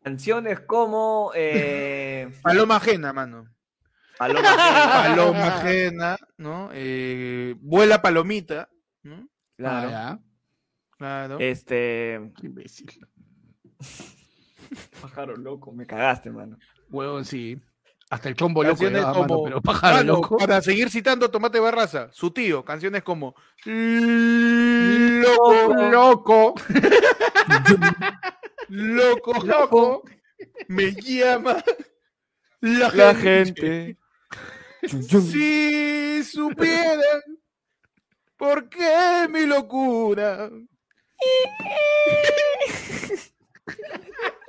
Canciones como eh, Paloma Ajena, mano. Paloma. Paloma Ajena, ¿no? Eh, Vuela Palomita, ¿no? Claro. Ah, Claro. Este. ya, imbécil. <laughs> Pájaro loco, me cagaste, mano. Huevón, sí. Hasta el chombo loco, Canciones ya, mano, como- pero pájaro Mano, loco. Para seguir citando Tomate Barraza, su tío, canciones como Loco, loco. loco, <laughs> loco, me llama la, La gente. gente. <laughs> Si supieran por qué mi locura.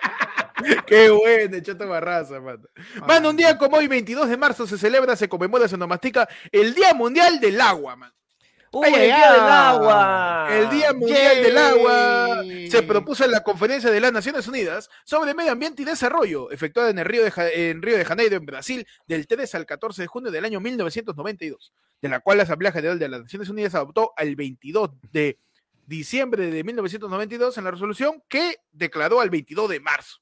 <laughs> Qué bueno, Choto Barraza, mano. Mano, un día como hoy, 22 de marzo, se celebra, se conmemora, se nomastica el Día Mundial del Agua, mano. ¡Uy, Ay, el día del agua! El Día Mundial del Agua se propuso en la Conferencia de las Naciones Unidas sobre Medio Ambiente y Desarrollo, efectuada en, el Río de Ja- en Río de Janeiro, en Brasil, del 3 al 14 de junio del año 1992, de la cual la Asamblea General de las Naciones Unidas adoptó el 22 de diciembre de 1992 en la resolución que declaró al 22 de marzo,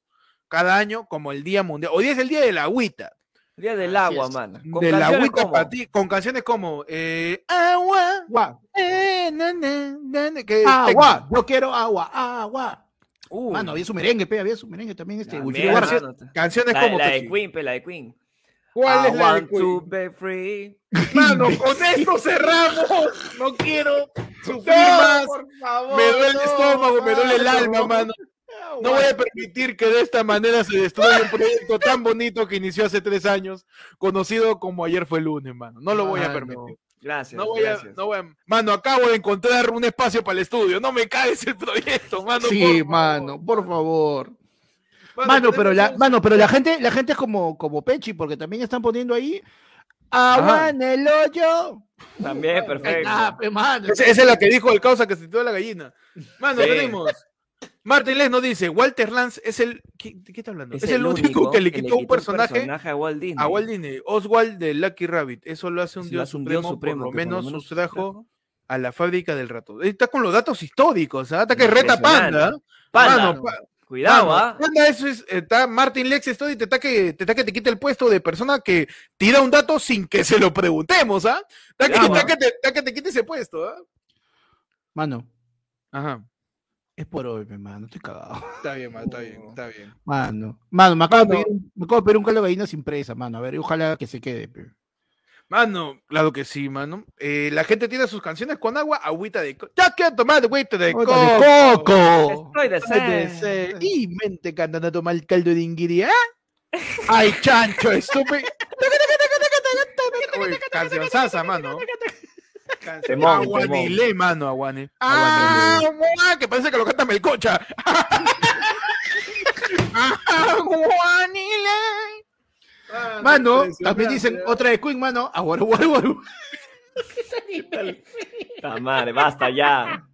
cada año como el Día Mundial. Hoy día es el Día del Agüita, El día del Así agua, es. mano. del canciones agüita como- para ti, con canciones como eh, Agua, Agua, eh, na, na, na, na, que agua, yo quiero agua, agua. Uy, Mano, había su merengue, pe, había su merengue también, este. Canciones La, como la de. Queen, pe, la de Queen. ¿Cuál I es la de want to Queen? be free. <laughs> Mano, con esto cerramos. No quiero sufrir No, más. por favor, Me duele el no, estómago, me duele el mano. alma, mano. No voy a permitir que de esta manera se destruya un proyecto tan bonito que inició hace tres años, conocido como ayer fue lunes, mano. No lo voy a Mano. permitir. Gracias, No voy a, gracias. no voy a- Mano, acabo de encontrar un espacio para el estudio. No me caes el proyecto, mano. Sí, por favor. mano, por favor. Mano, pero la, mano, pero la gente, la gente es como, como Pechi, porque también están poniendo ahí agua en el hoyo. También, perfecto. pe, mano. Esa esa es la que dijo el causa que se tiró la gallina. Mano, Sí. tenemos. Martin Les nos dice, Walter Lance es el... ¿Qué, de qué está hablando? Es, Es el, único que le quitó un personaje a Walt Disney. a Walt Disney. Oswald de Lucky Rabbit. Eso lo hace un dios hace un supremo, dios supremo, por lo que menos menos sustrajo a la fábrica del rato. Está con los datos históricos, ¿ah? Está que reta. Panda. Panda, Mano, pa- cuidado, mano, ¿ah? Panda, eso es, está Martin Lex Story, te está que te, está que te quite el puesto de persona que tira un dato sin que se lo preguntemos, ¿ah? Está que, Cuidado, está ¿ah? que te, está que te quite ese puesto, ¿ah? Mano, Ajá. es por hoy, pe, mano, estoy cagado. Está bien, man, está bien, está bien. Mano, mano, me acabo, de Mano. pedir, un- me acabo de pedir un caldo de gallina sin presa, mano. A ver, ojalá que se quede. pe. Mano, claro que sí, mano. Eh, la gente tiene sus canciones con agua, agüita de coco. Ya quiero tomar agüita de Agüita coco. de coco. Estoy de Ay, de sed. sed. Y mente cantando a tomar el caldo de inguiri, ¿ah? Ay, chancho, estúpido. Uy, canción sasa, mano. Canción- Aguanile, mano, aguane. Ah, que parece que lo canta Melcocha. <laughs> Aguanile. Ah, Mano, también dicen otra de Queen, mano. Aguaru, guaru, guaru. Ta madre, basta ya.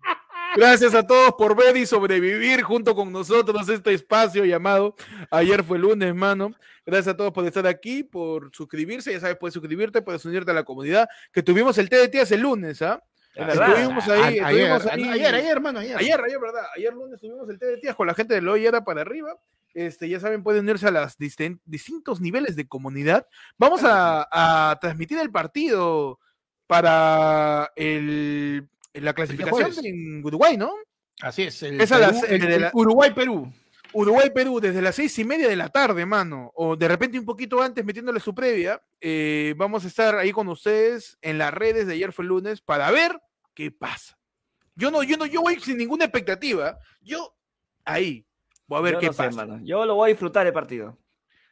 Gracias a todos por ver y sobrevivir junto con nosotros este espacio llamado Ayer fue lunes, mano. Gracias a todos por estar aquí, por suscribirse. Ya sabes, puedes suscribirte, puedes unirte a la comunidad. Que tuvimos el TDT hace el lunes, ¿ah? Es verdad. Estuvimos ahí, A- ayer, estuvimos ahí- ayer, ayer, hermano, ayer. Ayer, ayer, ¿verdad? Ayer lunes tuvimos el TDT con la gente de Loyera para arriba. Este, ya saben, pueden unirse a los distintos niveles de comunidad. Vamos a, a transmitir el partido para el, la clasificación en Uruguay, ¿no? Así es. El Es Perú- el- el Uruguay-Perú. Uruguay-Perú desde las seis y media de la tarde, mano, o de repente un poquito antes metiéndole su previa, eh, vamos a estar ahí con ustedes en las redes de ayer fue el lunes para ver qué pasa. Yo no, yo no, yo voy sin ninguna expectativa. Yo ahí voy a ver Yo qué no sé, pasa. mano. Yo lo voy a disfrutar el partido.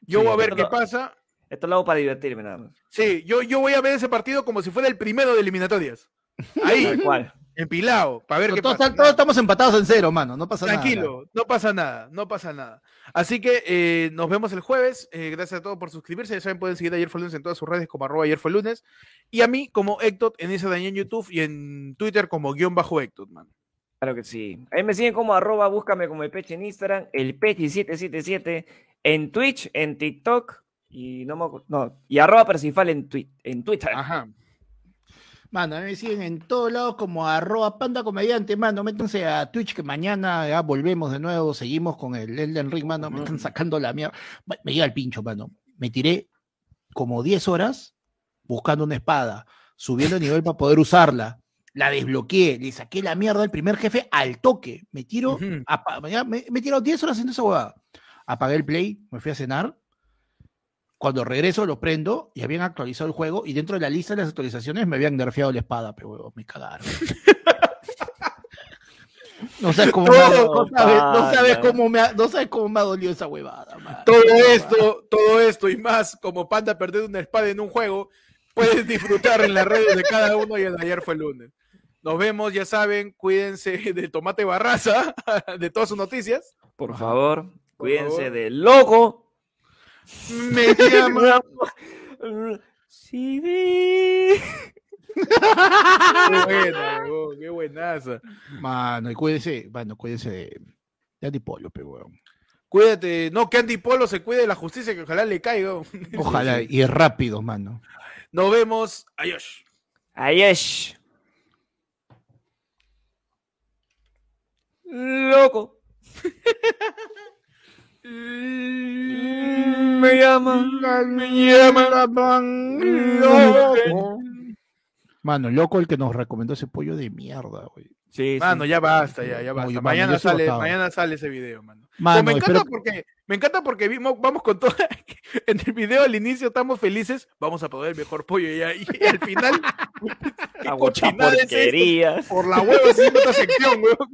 yo Sí, voy a ver qué lo- pasa. Esto lo hago para divertirme nada más. Sí, yo, yo voy a ver ese partido como si fuera el primero de eliminatorias. <laughs> Ahí, Tal cual. empilado, para ver qué Todos, pasa. todos estamos empatados en cero, mano. No pasa nada. Tranquilo, no pasa nada, no pasa nada. Así que eh, nos vemos el jueves. eh, gracias a todos por suscribirse. Ya saben, pueden seguir a Ayer fue lunes en todas sus redes como arroba ayer fue lunes. Y a mí como Ectot en Instagram y en YouTube y en Twitter como guion bajo Ectot, man. Claro que sí. Ahí me siguen como arroba, búscame como el Peche en Instagram, el Pechi777 en Twitch, en TikTok y no me no, y arroba Persifal en, twi- en Twitter. Ajá. Mano, a mí me siguen en todos lados como arroba panda comediante, mano. Métanse a Twitch que mañana ya volvemos de nuevo, seguimos con el Elden Ring, mano. Me están sacando la mierda. Me- Me llega el pincho, mano. Me tiré como 10 horas buscando una espada, subiendo el nivel para poder usarla. La desbloqueé, le saqué la mierda al primer jefe al toque. Me tiro, me, me he tirado 10 horas haciendo esa huevada. Apagué el play, me fui a cenar. Cuando regreso lo prendo y habían actualizado el juego y dentro de la lista de las actualizaciones me habían nerfeado la espada, pero huevón, me cagaron. <laughs> No sabes cómo, me ha, no sabes, no sabes cómo me ha, no sabes cómo me ha dolido esa huevada, man. Todo esto, todo esto y más, como Panda perder una espada en un juego, puedes disfrutar en las redes de cada uno y el de ayer fue el lunes. Nos vemos, ya saben, cuídense <laughs> del tomate barraza, <laughs> de todas sus noticias. Por favor, cuídense favor. del loco. Me llama. <laughs> Sí. Qué buena, qué buenaza. Mano, y cuídense, bueno, cuídense de, de antipolo, pero weón. Cuídate, no, que Andy Polo se cuide de la justicia, que ojalá le caiga. Ojalá, y rápido, mano. Nos vemos. Adiós. Ayesh. Loco. Me llaman. Me llaman. Loco. Mano, loco el que nos recomendó ese pollo de mierda, güey. Sí, Mano, sí. ya basta, ya, ya basta. Oye, mañana, sale, mañana sale ese video, mano. Mano, Pero me encanta espero- porque, me encanta porque vimos, vamos con todo. <laughs> En el video al inicio estamos felices, vamos a probar el mejor pollo y, y, <laughs> y al final, qué Aguanta cochinada es esto? porquerías. por la hueva haciendo esta sección, weón. <laughs>